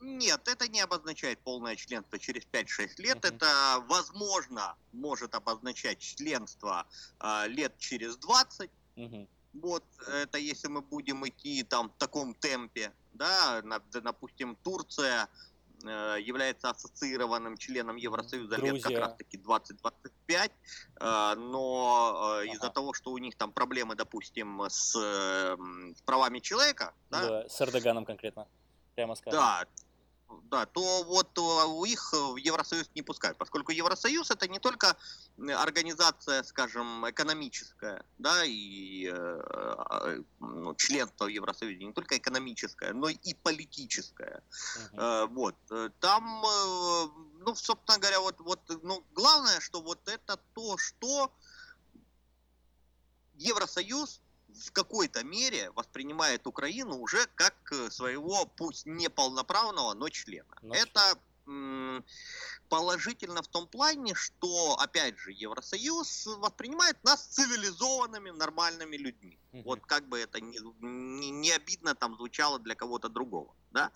Нет, это не обозначает полное членство через 5-6 лет. Uh-huh. Это, возможно, может обозначать членство э, лет через 20. Uh-huh. Вот, это если мы будем идти там в таком темпе, да, на, допустим, Турция является ассоциированным членом Евросоюза Грузия. лет как раз таки 20-25, э, но э, ага. из-за того, что у них там проблемы, допустим, с, с правами человека, да, да, с Эрдоганом конкретно, прямо скажем. Да, да, то вот у их в Евросоюз не пускают, поскольку Евросоюз это не только организация, скажем, экономическая, да, и э, ну, членство в Евросоюзе не только экономическое, но и политическое. Uh-huh. Э, вот, там, э, ну, собственно говоря, вот, вот, ну, главное, что вот это то, что Евросоюз в какой-то мере воспринимает Украину уже как э, своего, пусть не полноправного, но члена. Но... Это положительно в том плане, что, опять же, Евросоюз воспринимает нас цивилизованными, нормальными людьми. Вот как бы это не, не, не обидно там звучало для кого-то другого. Да?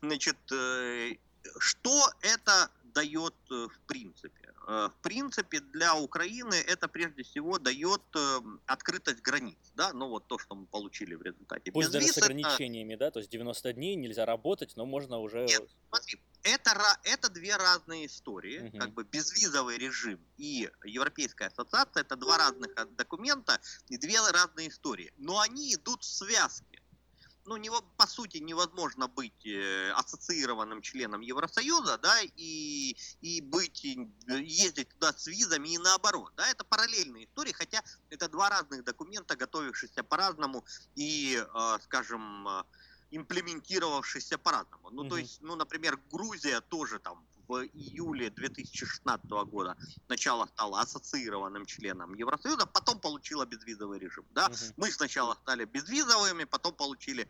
Значит, э, что это дает э, в принципе? Э, в принципе, для Украины это прежде всего дает эм, открытость границ, да, ну вот то, что мы получили в результате. Пусть даже с ограничениями, это... да, то есть 90 дней нельзя работать, но можно уже... Нет, смотри, это, это две разные истории, угу. как бы безвизовый режим и Европейская ассоциация, это два разных документа и две разные истории, но они идут в связке ну, не, по сути, невозможно быть э, ассоциированным членом Евросоюза, да, и, и быть, ездить туда с визами и наоборот, да, это параллельные истории, хотя это два разных документа, готовившихся по-разному и, э, скажем, э, имплементировавшихся по-разному. Ну, mm-hmm. то есть, ну, например, Грузия тоже там в июле 2016 года сначала стала ассоциированным членом Евросоюза, потом получила безвизовый режим. Да? Угу. Мы сначала стали безвизовыми, потом получили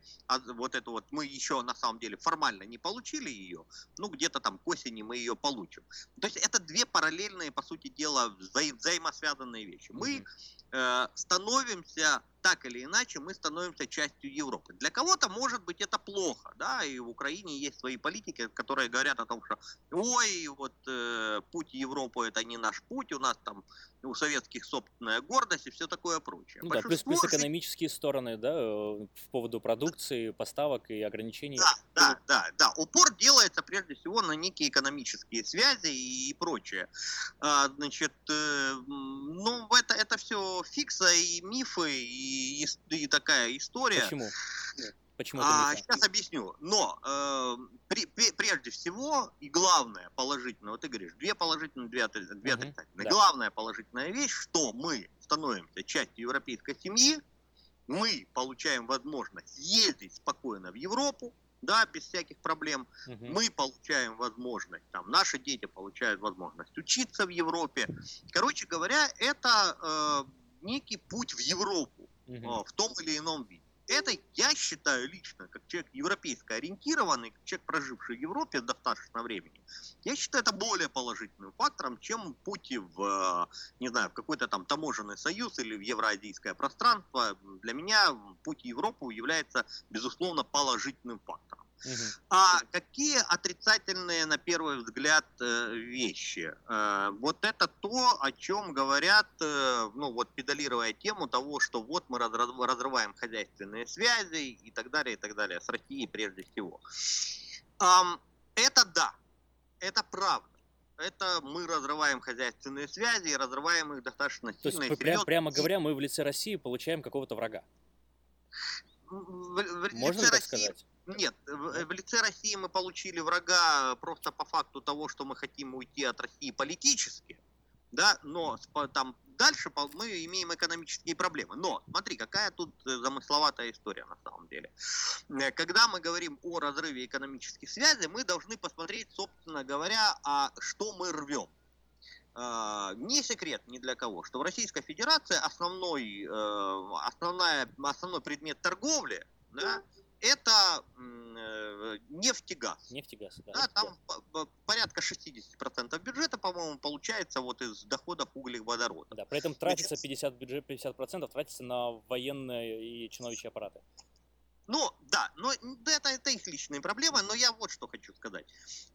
вот это вот, мы еще на самом деле формально не получили ее, ну где-то там к осени мы ее получим. То есть это две параллельные, по сути дела, вза- взаимосвязанные вещи. Угу. Мы э, становимся так или иначе мы становимся частью Европы. Для кого-то, может быть, это плохо, да, и в Украине есть свои политики, которые говорят о том, что ой, вот э, путь Европы это не наш путь, у нас там у советских собственная гордость и все такое прочее. Ну, да, плюс, плюс экономические стороны, да, э, в поводу продукции, поставок и ограничений. Да, да, да, да. Упор делается прежде всего на некие экономические связи и, прочее. А, значит, э, ну, это, это все фикса и мифы, и, и, и такая история. Почему? Почему а, сейчас объясню. Но э, при, при, прежде всего и главное положительное, вот ты говоришь, две положительные, две, две угу, отрицательные. Да. Главная положительная вещь, что мы становимся частью европейской семьи, мы получаем возможность ездить спокойно в Европу, да, без всяких проблем. Угу. Мы получаем возможность, там, наши дети получают возможность учиться в Европе. Короче говоря, это э, некий путь в Европу угу. э, в том или ином виде. Это я считаю лично, как человек европейско ориентированный, как человек, проживший в Европе достаточно времени, я считаю это более положительным фактором, чем путь в, не знаю, в какой-то там таможенный союз или в евроазийское пространство. Для меня путь в Европу является, безусловно, положительным фактором. А какие отрицательные, на первый взгляд, э, вещи? Э, вот это то, о чем говорят, э, ну вот педалируя тему того, что вот мы разрываем хозяйственные связи и так далее, и так далее, с Россией прежде всего. Это да, это правда это мы разрываем хозяйственные связи и разрываем их достаточно сильно. То есть, прям, прямо говоря, мы в лице России получаем какого-то врага. В, в Можно лице России, сказать? Нет, в, в лице России мы получили врага просто по факту того, что мы хотим уйти от России политически, да, но там дальше мы имеем экономические проблемы. Но смотри, какая тут э, замысловатая история на самом деле. Э, когда мы говорим о разрыве экономических связей, мы должны посмотреть, собственно говоря, а что мы рвем. Uh, не секрет ни для кого, что в Российской Федерации основной, основная, основной предмет торговли да, это э, нефть и газ. Нефть и газ, да. да там порядка 60% бюджета, по-моему, получается вот из доходов углеводорода. Да, при этом тратится 50 бюджет, 50% тратится на военные и чиновничьи аппараты. Ну, да, но это, это их личные проблемы, но я вот что хочу сказать.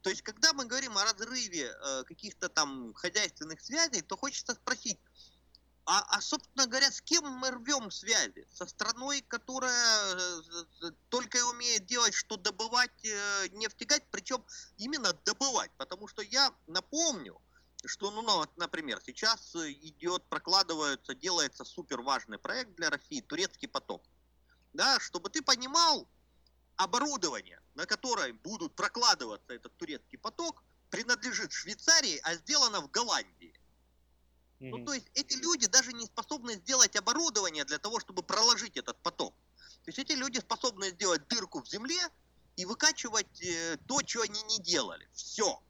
То есть, когда мы говорим о разрыве э, каких-то там хозяйственных связей, то хочется спросить, а, а, собственно говоря, с кем мы рвем связи? Со страной, которая э, только и умеет делать, что добывать э, нефть и газ, причем именно добывать. Потому что я напомню, что, ну, ну, например, сейчас идет, прокладывается, делается супер важный проект для России, турецкий поток. Да, чтобы ты понимал, оборудование, на которое будут прокладываться этот турецкий поток, принадлежит Швейцарии, а сделано в Голландии. Ну, то есть эти люди даже не способны сделать оборудование для того, чтобы проложить этот поток. То есть эти люди способны сделать дырку в земле и выкачивать э, то, что они не делали. Все.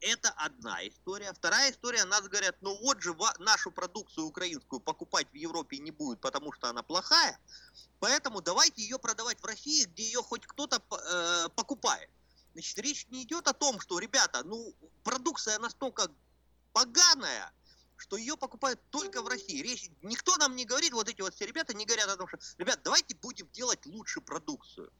Это одна история. Вторая история, нас говорят, ну вот же нашу продукцию украинскую покупать в Европе не будет, потому что она плохая. Поэтому давайте ее продавать в России, где ее хоть кто-то э, покупает. Значит, речь не идет о том, что, ребята, ну, продукция настолько поганая, что ее покупают только в России. Речь, никто нам не говорит, вот эти вот все ребята не говорят о том, что, ребят, давайте будем делать лучше продукцию.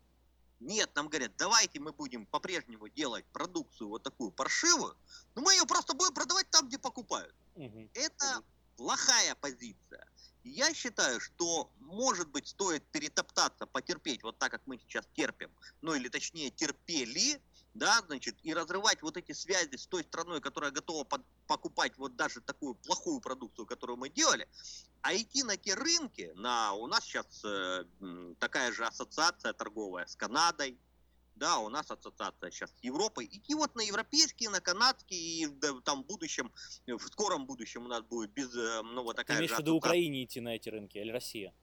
Нет, нам говорят, давайте мы будем по-прежнему делать продукцию вот такую паршивую, но мы ее просто будем продавать там, где покупают. Угу. Это плохая позиция. Я считаю, что, может быть, стоит перетоптаться, потерпеть вот так, как мы сейчас терпим, ну или точнее терпели, да, значит, и разрывать вот эти связи с той страной, которая готова под, покупать вот даже такую плохую продукцию, которую мы делали, а идти на те рынки, на, у нас сейчас э, такая же ассоциация торговая с Канадой, да, у нас ассоциация сейчас с Европой, идти вот на европейские, на канадские, и да, там в будущем, в скором будущем у нас будет без, э, ну вот такая Ты имеешь в виду Украине идти на эти рынки или Россия?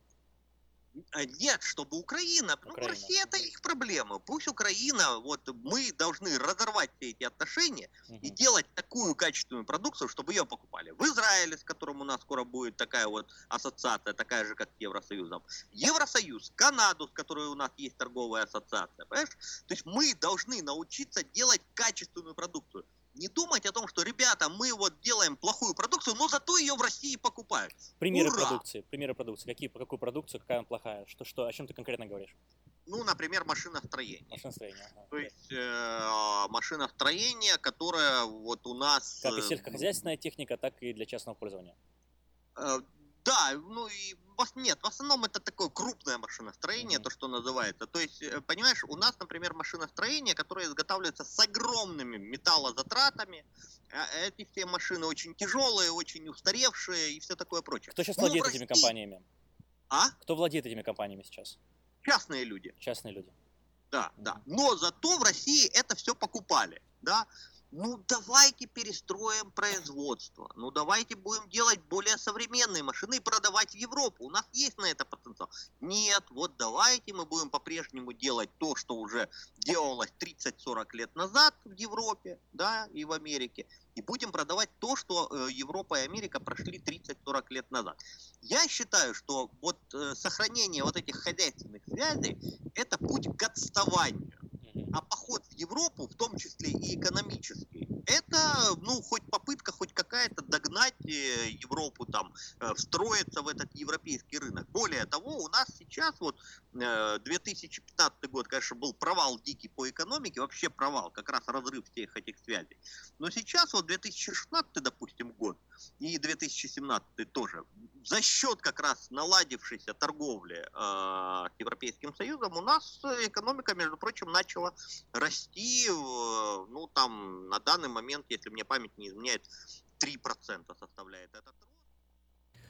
А, нет, чтобы Украина, Украина. ну Россия это их проблема. Пусть Украина, вот мы должны разорвать все эти отношения угу. и делать такую качественную продукцию, чтобы ее покупали. В Израиле, с которым у нас скоро будет такая вот ассоциация, такая же, как с Евросоюзом. Евросоюз, Канаду, с которой у нас есть торговая ассоциация. Понимаешь? То есть мы должны научиться делать качественную продукцию не думать о том, что, ребята, мы вот делаем плохую продукцию, но зато ее в России покупают. Примеры Ура! продукции. Примеры продукции. Какие, какую продукцию, какая она плохая? Что, что, о чем ты конкретно говоришь? Ну, например, машиностроение. Машиностроение. Ага. То есть э, машиностроение, которое вот у нас... Как и э, сельскохозяйственная техника, так и для частного пользования. Э, да, ну и нет, в основном это такое крупное машиностроение, mm-hmm. то, что называется. То есть, э, понимаешь, у нас, например, машиностроение, которое изготавливается с огромными металлозатратами. А эти все машины очень тяжелые, очень устаревшие и все такое прочее. Кто сейчас ну, владеет России... этими компаниями? А? Кто владеет этими компаниями сейчас? Частные люди. Частные люди. Да, да. Но зато в России это все покупали, да ну давайте перестроим производство, ну давайте будем делать более современные машины и продавать в Европу. У нас есть на это потенциал. Нет, вот давайте мы будем по-прежнему делать то, что уже делалось 30-40 лет назад в Европе, да, и в Америке, и будем продавать то, что э, Европа и Америка прошли 30-40 лет назад. Я считаю, что вот э, сохранение вот этих хозяйственных связей – это путь к отставанию. А поход в Европу, в том числе и экономически. Это, ну, хоть попытка, хоть какая-то догнать э, Европу, там, э, встроиться в этот европейский рынок. Более того, у нас сейчас вот 2015 э, год, конечно, был провал дикий по экономике, вообще провал, как раз разрыв всех этих связей. Но сейчас вот 2016, допустим, год и 2017 тоже, за счет как раз наладившейся торговли э, с Европейским Союзом у нас экономика, между прочим, начала расти, э, ну там на данный момент, если мне память не изменяет, 3% составляет этот рост.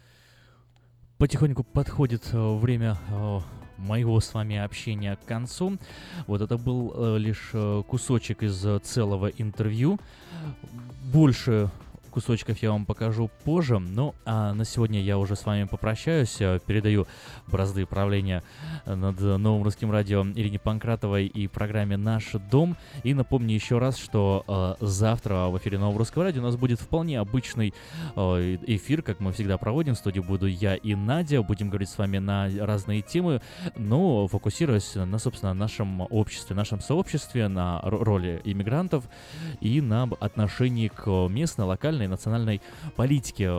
Потихоньку подходит э, время э, моего с вами общения к концу. Вот это был лишь кусочек из целого интервью. Больше кусочков я вам покажу позже. Ну, а на сегодня я уже с вами попрощаюсь. Э, передаю бразды правления над новым русским радио Ирине Панкратовой и программе «Наш дом». И напомню еще раз, что э, завтра в эфире нового русского радио у нас будет вполне обычный э, эфир, как мы всегда проводим. В студии буду я и Надя. Будем говорить с вами на разные темы, но фокусируясь на, собственно, нашем обществе, нашем сообществе, на роли иммигрантов и на отношении к местной, локальной и национальной политики.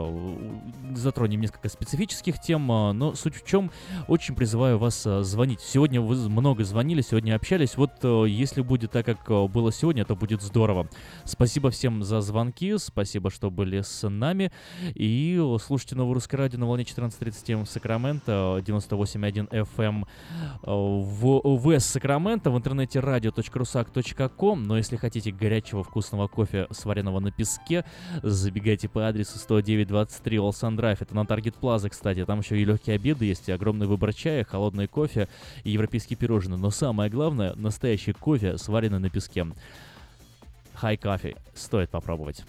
Затронем несколько специфических тем, а, но суть в чем, очень призываю вас а, звонить. Сегодня вы много звонили, сегодня общались. Вот если будет так, как было сегодня, это будет здорово. Спасибо всем за звонки, спасибо, что были с нами. И слушайте Новое Русское Радио на волне 14.37 в Сакраменто, 98.1 FM в ВС Сакраменто, в интернете radio.rusak.com. Но если хотите горячего вкусного кофе, сваренного на песке, забегайте по адресу 10923 Олсан Драйв. Это на Таргет Плаза, кстати. Там еще и легкие обеды есть, и огромный выбор чая, холодный кофе и европейские пирожные. Но самое главное, настоящий кофе, сваренный на песке. Хай кофе. Стоит попробовать.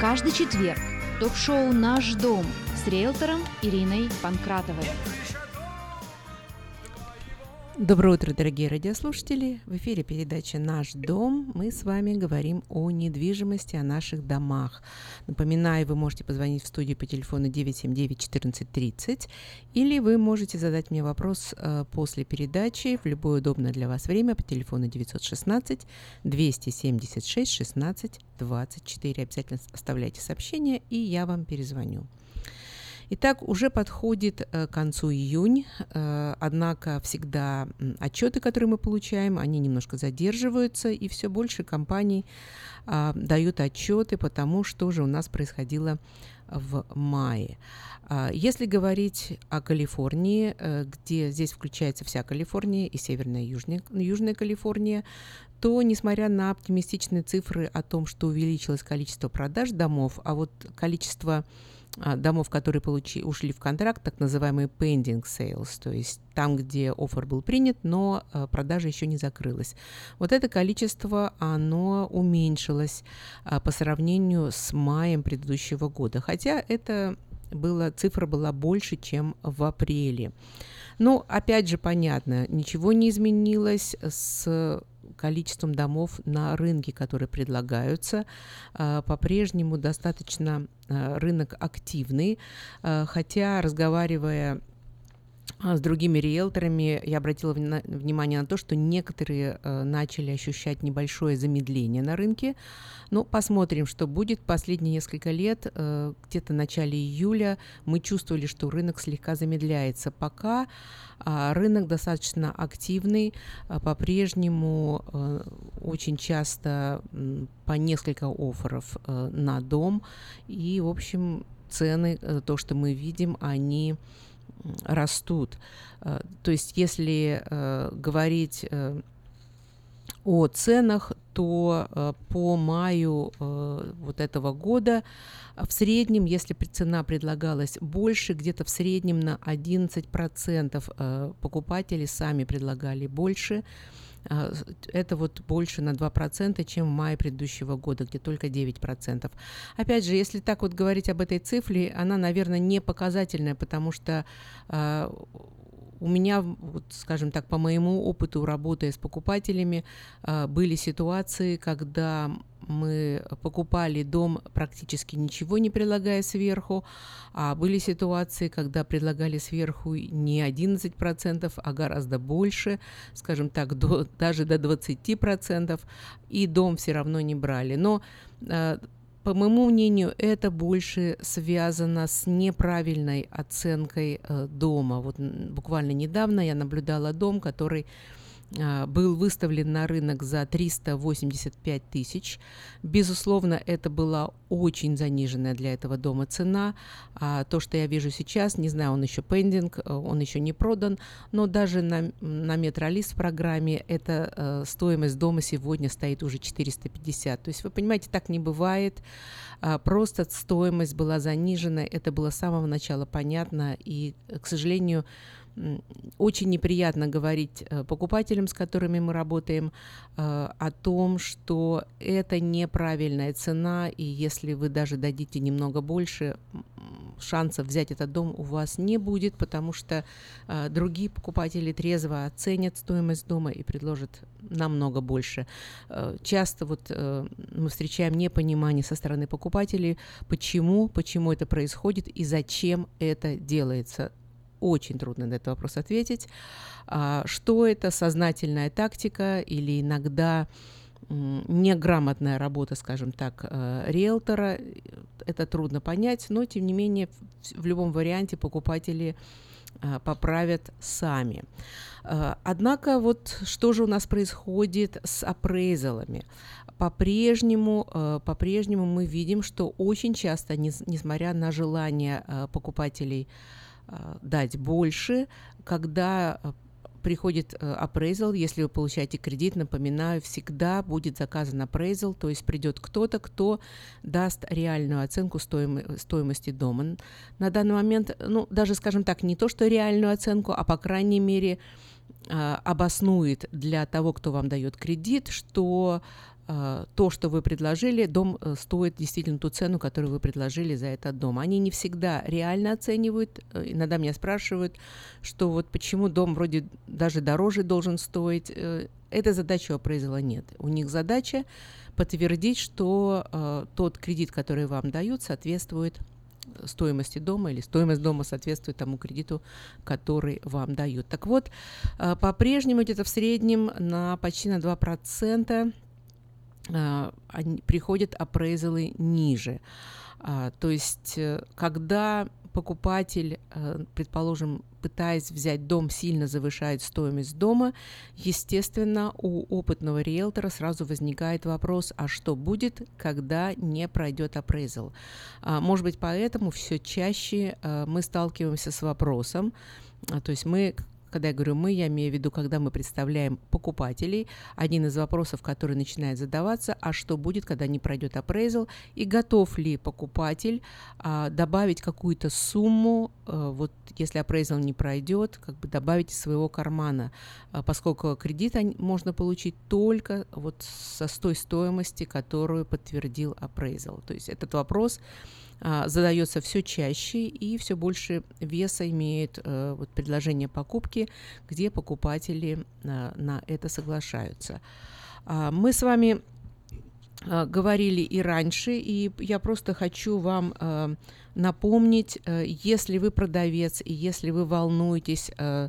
Каждый четверг ток-шоу «Наш дом» с риэлтором Ириной Панкратовой. Доброе утро, дорогие радиослушатели! В эфире передача «Наш дом». Мы с вами говорим о недвижимости, о наших домах. Напоминаю, вы можете позвонить в студию по телефону 979-1430 или вы можете задать мне вопрос э, после передачи в любое удобное для вас время по телефону 916 276 16 24. Обязательно оставляйте сообщение, и я вам перезвоню. Итак, уже подходит э, к концу июнь, э, однако всегда отчеты, которые мы получаем, они немножко задерживаются, и все больше компаний а, дают отчеты по тому, что же у нас происходило в мае. А, если говорить о Калифорнии, э, где здесь включается вся Калифорния и Северная и Южная, Южная Калифорния, то, несмотря на оптимистичные цифры о том, что увеличилось количество продаж домов, а вот количество домов, которые получи, ушли в контракт, так называемые pending sales, то есть там, где офер был принят, но а, продажа еще не закрылась. Вот это количество, оно уменьшилось а, по сравнению с маем предыдущего года, хотя это было, цифра была больше, чем в апреле. Но, опять же, понятно, ничего не изменилось с количеством домов на рынке, которые предлагаются. А, по-прежнему достаточно а, рынок активный, а, хотя, разговаривая с другими риэлторами я обратила внимание на то, что некоторые э, начали ощущать небольшое замедление на рынке. Но посмотрим, что будет. Последние несколько лет, э, где-то в начале июля, мы чувствовали, что рынок слегка замедляется. Пока э, рынок достаточно активный, э, по-прежнему э, очень часто по несколько офферов на дом. И, в общем, цены, то, что мы видим, они растут. Э, то есть, если э, говорить э, о ценах, то по маю вот этого года в среднем, если цена предлагалась больше, где-то в среднем на 11% покупатели сами предлагали больше, это вот больше на 2%, чем в мае предыдущего года, где только 9%. Опять же, если так вот говорить об этой цифре, она, наверное, не показательная, потому что а, у меня, вот, скажем так, по моему опыту работы с покупателями, а, были ситуации, когда мы покупали дом практически ничего не прилагая сверху, а были ситуации, когда предлагали сверху не 11%, а гораздо больше, скажем так, до, <laughs> даже до 20%, и дом все равно не брали. Но э, по моему мнению, это больше связано с неправильной оценкой э, дома. Вот буквально недавно я наблюдала дом, который был выставлен на рынок за 385 тысяч. Безусловно, это была очень заниженная для этого дома цена. А то, что я вижу сейчас, не знаю, он еще пендинг, э, он еще не продан, но даже на, на метролист в программе эта э, стоимость дома сегодня стоит уже 450. То есть вы понимаете, так не бывает. А, просто стоимость была занижена, это было с самого начала понятно, и, к сожалению, очень неприятно говорить э, покупателям, с которыми мы работаем, э, о том, что это неправильная цена, и если вы даже дадите немного больше, шансов взять этот дом у вас не будет, потому что э, другие покупатели трезво оценят стоимость дома и предложат намного больше. Часто вот мы встречаем непонимание со стороны покупателей, почему, почему это происходит и зачем это делается очень трудно на этот вопрос ответить. А, что это сознательная тактика или иногда неграмотная работа, скажем так, э, риэлтора, это трудно понять, но тем не менее в любом варианте покупатели э, поправят сами. Э, однако вот что же у нас происходит с апрейзалами? По-прежнему, по-прежнему мы видим, что очень часто, несмотря на желание покупателей Э, дать больше, когда э, приходит appraisal, э, если вы получаете кредит, напоминаю, всегда будет заказан appraisal, то есть придет кто-то, кто даст реальную оценку стоим- стоимости дома. На данный момент, ну, даже, скажем так, не то, что реальную оценку, а, по крайней мере, обоснует для того, кто вам дает кредит, что Э, то, что вы предложили, дом э, стоит действительно ту цену, которую вы предложили за этот дом. Они не всегда реально оценивают. Э, иногда меня спрашивают, что вот почему дом вроде даже дороже должен стоить. Этой задачи у произвела нет. У них задача подтвердить, что э, тот кредит, который вам дают, соответствует стоимости дома или стоимость дома соответствует тому кредиту, который вам дают. Так вот, э, по-прежнему где-то в среднем на почти на 2% а, они, приходят апрейзалы ниже. А, то есть, э, когда покупатель, э, предположим, пытаясь взять дом, сильно завышает стоимость дома, естественно, у опытного риэлтора сразу возникает вопрос, а что будет, когда не пройдет апрейзал? А, может быть, поэтому все чаще э, мы сталкиваемся с вопросом, то есть мы когда я говорю мы, я имею в виду, когда мы представляем покупателей, один из вопросов, который начинает задаваться, а что будет, когда не пройдет appraisal, и готов ли покупатель а, добавить какую-то сумму, а, вот если appraisal не пройдет, как бы добавить из своего кармана, а, поскольку кредит можно получить только вот со той стоимости, которую подтвердил appraisal. То есть этот вопрос задается все чаще и все больше веса имеет э, вот, предложение покупки, где покупатели а, на это соглашаются. А, мы с вами говорили и раньше, и я просто хочу вам напомнить, э, если вы продавец и если вы волнуетесь э,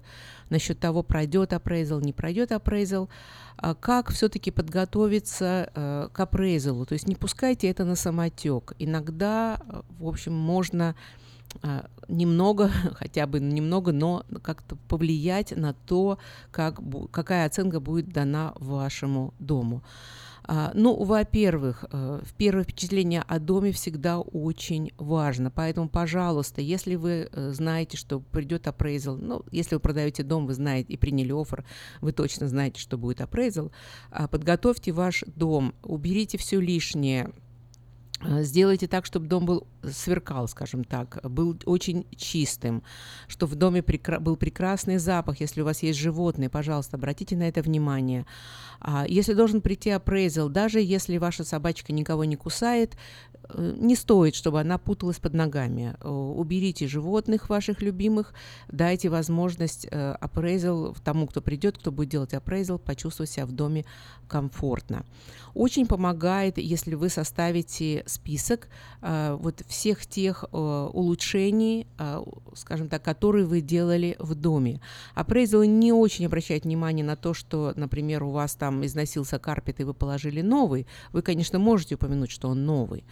насчет того, пройдет апрейзал, не пройдет апрейзал, а как все-таки подготовиться э, к апрейзалу. То есть не пускайте это на самотек. Иногда, э, в общем, можно э, немного, <laughs> хотя бы немного, но как-то повлиять на то, как, какая оценка будет дана вашему дому. А, ну, во-первых, э, первое впечатление о доме всегда очень важно, поэтому, пожалуйста, если вы э, знаете, что придет апрейзал, ну, если вы продаете дом, вы знаете и приняли офер, вы точно знаете, что будет апрейзал, а, подготовьте ваш дом, уберите все лишнее, сделайте так, чтобы дом был сверкал, скажем так, был очень чистым, что в доме прекра- был прекрасный запах. Если у вас есть животные, пожалуйста, обратите на это внимание. А если должен прийти апрейзел, даже если ваша собачка никого не кусает, э, не стоит, чтобы она путалась под ногами. Э, уберите животных ваших любимых, дайте возможность апрейзел тому, кто придет, кто будет делать апрейзел, почувствовать себя в доме комфортно. Очень помогает, если вы составите список э, вот всех тех э, улучшений, э, скажем так, которые вы делали в доме. Апрейзел не очень обращает внимание на то, что, например, у вас там износился карпет, и вы положили новый. Вы, конечно, можете упомянуть, что он новый,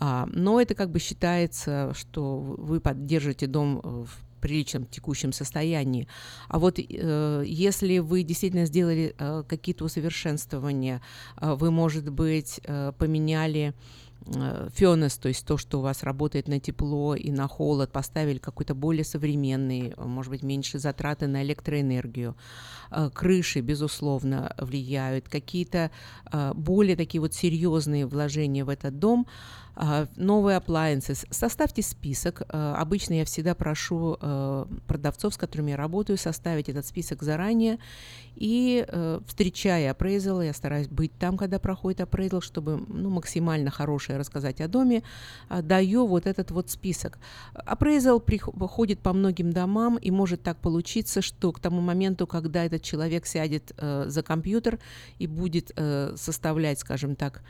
но это как бы считается, что вы поддержите дом в приличном текущем состоянии. А вот э, если вы действительно сделали э, какие-то усовершенствования, э, вы, может быть, э, поменяли э, фенес, то есть то, что у вас работает на тепло и на холод, поставили какой-то более современный, может быть, меньше затраты на электроэнергию. Э, крыши, безусловно, влияют. Какие-то более такие вот серьезные вложения в этот дом – а, новые appliances. Составьте список. А, обычно я всегда прошу а, продавцов, с которыми я работаю, составить этот список заранее. И встречая апрейзал, я стараюсь быть там, когда проходит апрейзал, чтобы ну, максимально хорошее рассказать о доме, даю вот этот вот список. Апрейзал приходит по многим домам, и может так получиться, что к тому моменту, когда этот человек сядет за компьютер и будет составлять, скажем так,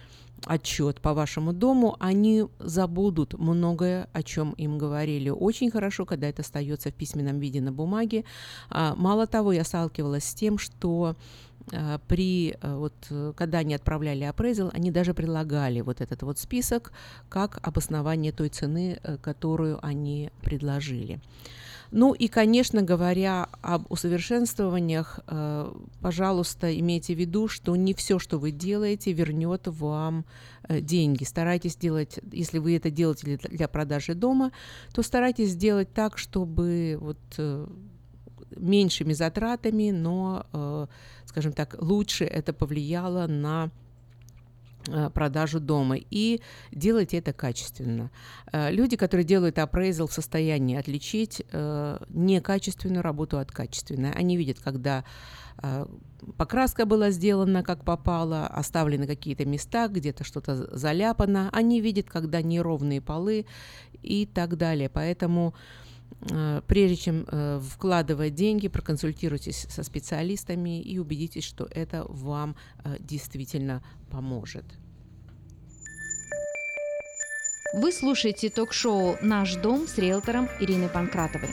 отчет по вашему дому, они забудут многое, о чем им говорили. Очень хорошо, когда это остается в письменном виде на бумаге. А, мало того, я сталкивалась с тем, что при а, вот когда они отправляли апрейзел, они даже предлагали вот этот вот список как обоснование той цены, э, которую они предложили. Ну и, конечно, говоря об усовершенствованиях, э, пожалуйста, имейте в виду, что не все, что вы делаете, вернет вам э, деньги. Старайтесь делать, если вы это делаете для, продажи дома, то старайтесь сделать так, чтобы вот э, меньшими затратами, но, э, скажем так, лучше это повлияло на Э, продажу дома и делайте это качественно. Э, люди, которые делают appraisal в состоянии отличить некачественную работу от качественной. Они видят, когда покраска была сделана как попало, оставлены какие-то места, где-то что-то заляпано. Они видят, когда неровные полы и так далее. Поэтому прежде чем вкладывать деньги, проконсультируйтесь со специалистами и убедитесь, что это вам действительно поможет. Вы слушаете ток-шоу «Наш дом» с риэлтором Ириной Панкратовой.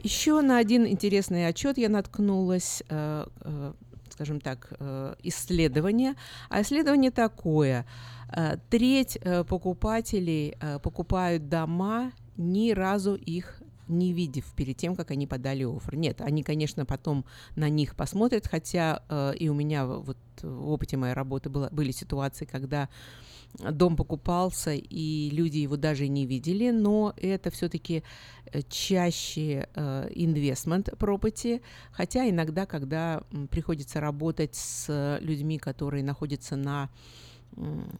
Еще на один интересный отчет я наткнулась, э, э, скажем так, э, исследование. А исследование такое. Э, треть э, покупателей покупают дома, ни разу их не видев перед тем, как они подали офер. Нет, они, конечно, потом на них посмотрят, хотя и у меня вот в опыте моей работы было, были ситуации, когда дом покупался, и люди его даже не видели, но это все-таки э, чаще э, investment property, хотя иногда, когда приходится работать с людьми, которые находятся на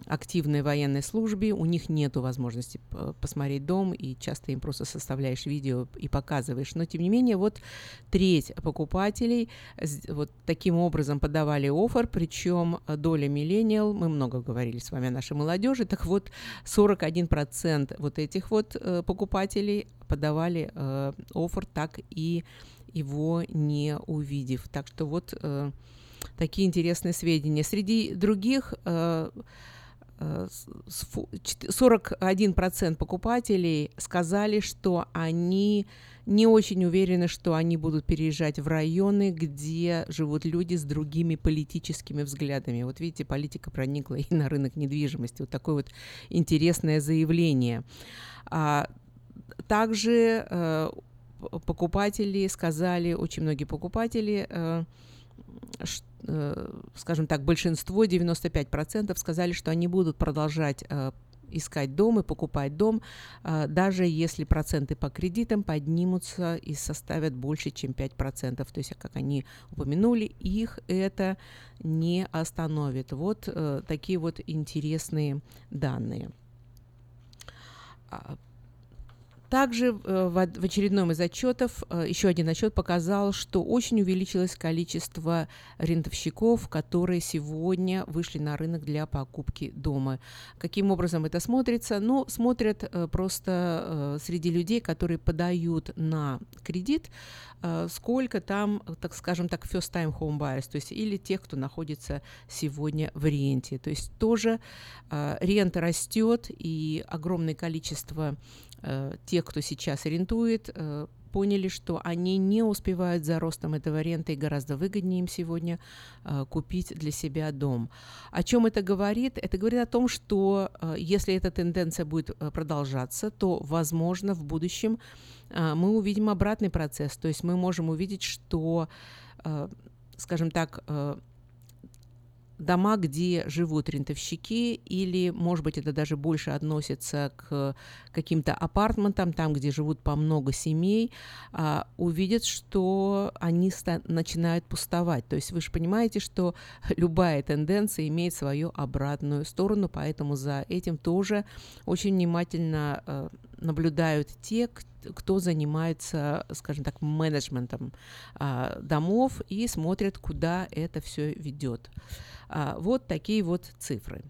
активной военной службе, у них нет возможности посмотреть дом, и часто им просто составляешь видео и показываешь. Но, тем не менее, вот треть покупателей вот таким образом подавали офер, причем доля миллениал, мы много говорили с вами о нашей молодежи, так вот 41% вот этих вот э, покупателей подавали э, офер, так и его не увидев. Так что вот э, такие интересные сведения. Среди других 41% э, э, покупателей сказали, что они не очень уверены, что они будут переезжать в районы, где живут люди с другими политическими взглядами. Вот видите, политика проникла и на рынок недвижимости. Вот такое вот интересное заявление. А, также э, покупатели сказали, очень многие покупатели Э, скажем так, большинство, 95% сказали, что они будут продолжать э, искать дом и покупать дом, а, даже если проценты по кредитам поднимутся и составят больше, чем 5%. То есть, как они упомянули, их это не остановит. Вот э, такие вот интересные данные. Также э, в очередном из отчетов, э, еще один отчет показал, что очень увеличилось количество рентовщиков, которые сегодня вышли на рынок для покупки дома. Каким образом это смотрится? Ну, смотрят э, просто среди людей, которые подают на кредит, сколько там, так скажем так, first time home buyers, то есть или тех, кто находится сегодня в ренте. То есть тоже рента растет, и огромное количество э, те, кто сейчас арендует, э, поняли, что они не успевают за ростом этого рента и гораздо выгоднее им сегодня э, купить для себя дом. О чем это говорит? Это говорит о том, что если эта тенденция будет продолжаться, то, возможно, в будущем мы увидим обратный процесс. То есть мы можем увидеть, что, скажем так, дома, где живут рентовщики, или, может быть, это даже больше относится к каким-то апартментам, там, где живут по много семей, а, увидят, что они начинают пустовать. То есть вы же понимаете, что <laughs> любая тенденция имеет свою обратную сторону, поэтому за этим тоже очень внимательно а, наблюдают те, кто занимается, скажем так, менеджментом а, домов и смотрят, куда это все ведет. А, вот такие вот цифры.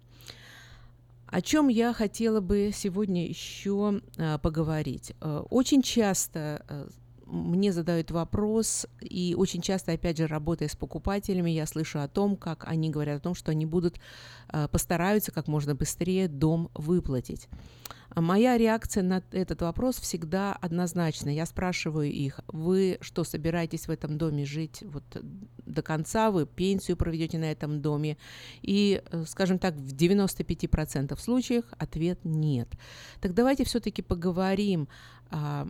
О чем я хотела бы сегодня еще а, поговорить. А, очень часто а, мне задают вопрос, и очень часто, опять же, работая с покупателями, я слышу о том, как они говорят о том, что они будут, э, постараются как можно быстрее дом выплатить. А моя реакция на этот вопрос всегда однозначна. Я спрашиваю их, вы что, собираетесь в этом доме жить вот до конца, вы пенсию проведете на этом доме? И, э, скажем так, в 95% случаев ответ нет. Так давайте все-таки поговорим а,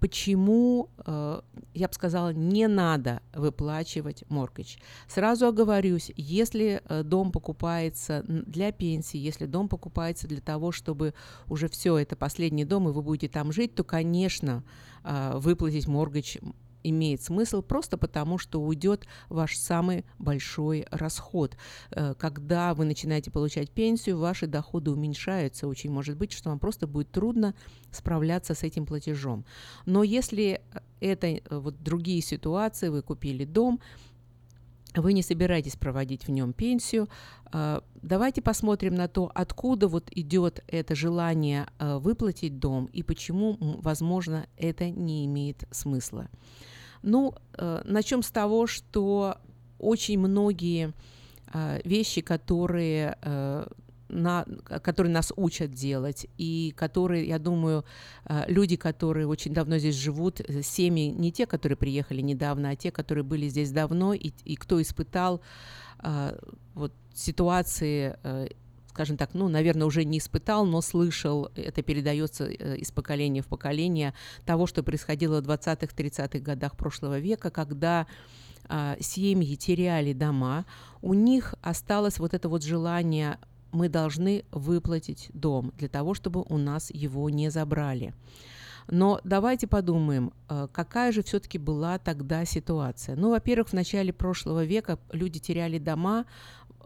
почему, э, я бы сказала, не надо выплачивать моргидж. Сразу оговорюсь, если э, дом покупается для пенсии, если дом покупается для того, чтобы уже все, это последний дом, и вы будете там жить, то, конечно, э, выплатить моргидж имеет смысл просто потому, что уйдет ваш самый большой расход. Э, когда вы начинаете получать пенсию, ваши доходы уменьшаются. Очень может быть, что вам просто будет трудно справляться с этим платежом. Но если это э, вот другие ситуации, вы купили дом, вы не собираетесь проводить в нем пенсию. Э, давайте посмотрим на то, откуда вот идет это желание выплатить дом и почему, возможно, это не имеет смысла. Ну, э, начнем с того, что очень многие вещи, которые на, которые нас учат делать, и которые, я думаю, э, люди, которые очень давно здесь живут, э, семьи не те, которые приехали недавно, а те, которые были здесь давно, и, и кто испытал э, вот, ситуации скажем так, ну, наверное, уже не испытал, но слышал, это передается из поколения в поколение, того, что происходило в 20-х, 30-х годах прошлого века, когда семьи теряли дома, у них осталось вот это вот желание мы должны выплатить дом для того, чтобы у нас его не забрали. Но давайте подумаем, э, какая же все-таки была тогда ситуация. Ну, во-первых, в начале прошлого века люди теряли дома,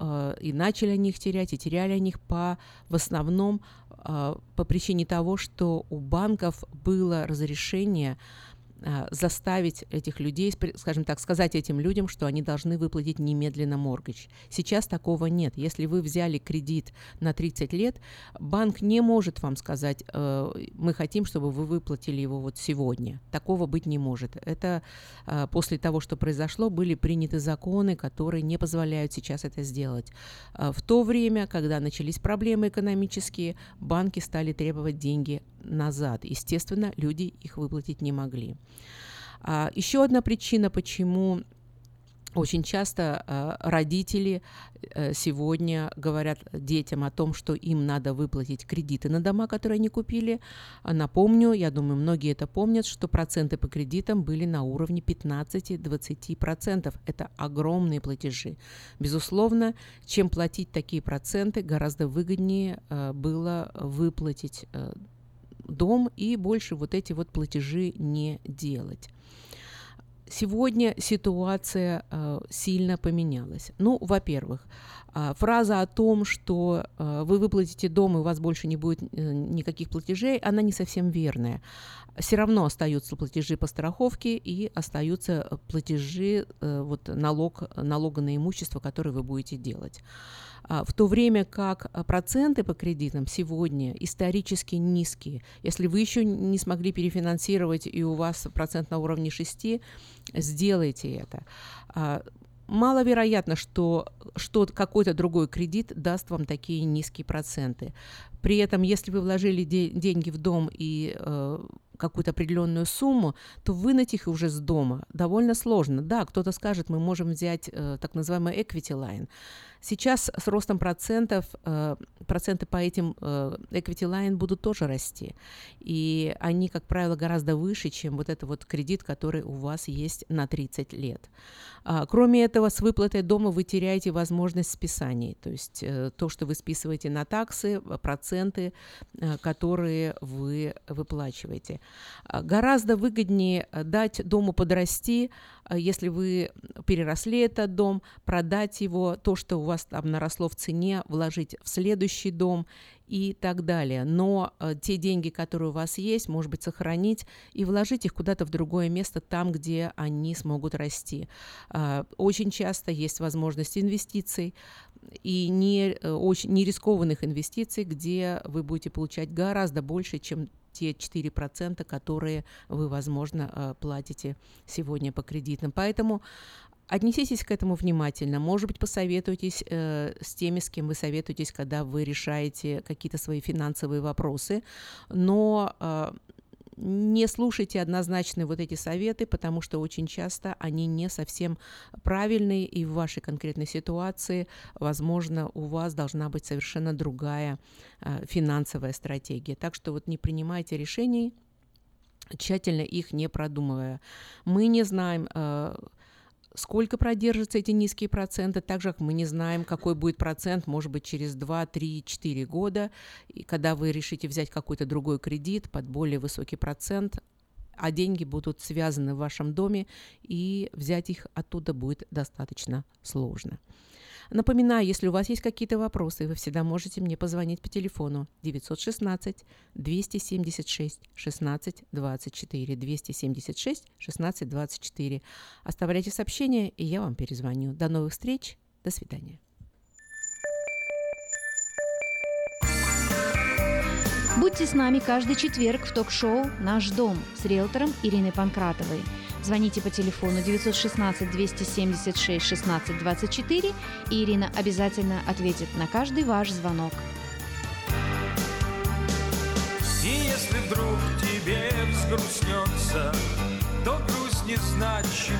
Э, и начали они их терять, и теряли они их по, в основном э, по причине того, что у банков было разрешение заставить этих людей, скажем так, сказать этим людям, что они должны выплатить немедленно моргич. Сейчас такого нет. Если вы взяли кредит на 30 лет, банк не может вам сказать, э, мы хотим, чтобы вы выплатили его вот сегодня. Такого быть не может. Это э, после того, что произошло, были приняты законы, которые не позволяют сейчас это сделать. Э, в то время, когда начались проблемы экономические, банки стали требовать деньги назад. Естественно, люди их выплатить не могли. А, еще одна причина, почему Очень часто э, родители э, сегодня говорят детям о том, что им надо выплатить кредиты на дома, которые они купили. А напомню, я думаю, многие это помнят, что проценты по кредитам были на уровне 15-20%. Это огромные платежи. Безусловно, чем платить такие проценты, гораздо выгоднее э, было выплатить э, дом и больше вот эти вот платежи не делать. Сегодня ситуация э, сильно поменялась. Ну, во-первых, э, фраза о том, что э, вы выплатите дом и у вас больше не будет никаких платежей, она не совсем верная. Все равно остаются платежи по страховке и остаются платежи, вот налог, налога на имущество, который вы будете делать. А, в то время как а, проценты по кредитам сегодня исторически низкие. Если вы еще не смогли перефинансировать и у вас процент на уровне 6, сделайте это. А, маловероятно, что, что какой-то другой кредит даст вам такие низкие проценты. При этом, если вы вложили де- деньги в дом и э, какую-то определенную сумму, то вынуть их уже с дома довольно сложно. Да, кто-то скажет, мы можем взять э, так называемый equity line. Сейчас с ростом процентов, э, проценты по этим э, equity line будут тоже расти. И они, как правило, гораздо выше, чем вот этот вот кредит, который у вас есть на 30 лет. А, кроме этого, с выплатой дома вы теряете возможность списаний. То есть э, то, что вы списываете на таксы, проценты, которые вы выплачиваете. А, гораздо выгоднее дать дому подрасти, если вы переросли этот дом, продать его, то, что у вас там наросло в цене, вложить в следующий дом и так далее. Но э, те деньги, которые у вас есть, может быть, сохранить и вложить их куда-то в другое место, там, где они смогут расти. Э, очень часто есть возможность инвестиций и не, э, очень, не рискованных инвестиций, где вы будете получать гораздо больше, чем те 4%, которые вы, возможно, э, платите сегодня по кредитам. Поэтому Отнеситесь к этому внимательно. Может быть, посоветуйтесь э, с теми, с кем вы советуетесь, когда вы решаете какие-то свои финансовые вопросы. Но э, не слушайте однозначные вот эти советы, потому что очень часто они не совсем правильные, и в вашей конкретной ситуации, возможно, у вас должна быть совершенно другая э, финансовая стратегия. Так что вот не принимайте решений, тщательно их не продумывая. Мы не знаем, э, сколько продержатся эти низкие проценты, так же, как мы не знаем, какой будет процент, может быть, через 2, 3, 4 года, и когда вы решите взять какой-то другой кредит под более высокий процент, а деньги будут связаны в вашем доме, и взять их оттуда будет достаточно сложно. Напоминаю, если у вас есть какие-то вопросы, вы всегда можете мне позвонить по телефону 916 276 16 24 276 16 24. Оставляйте сообщения, и я вам перезвоню. До новых встреч. До свидания. Будьте с нами каждый четверг в ток-шоу «Наш дом» с риэлтором Ириной Панкратовой – Звоните по телефону 916 276 16 24, и Ирина обязательно ответит на каждый ваш звонок. И если вдруг тебе взгрустнется, то грусть не значит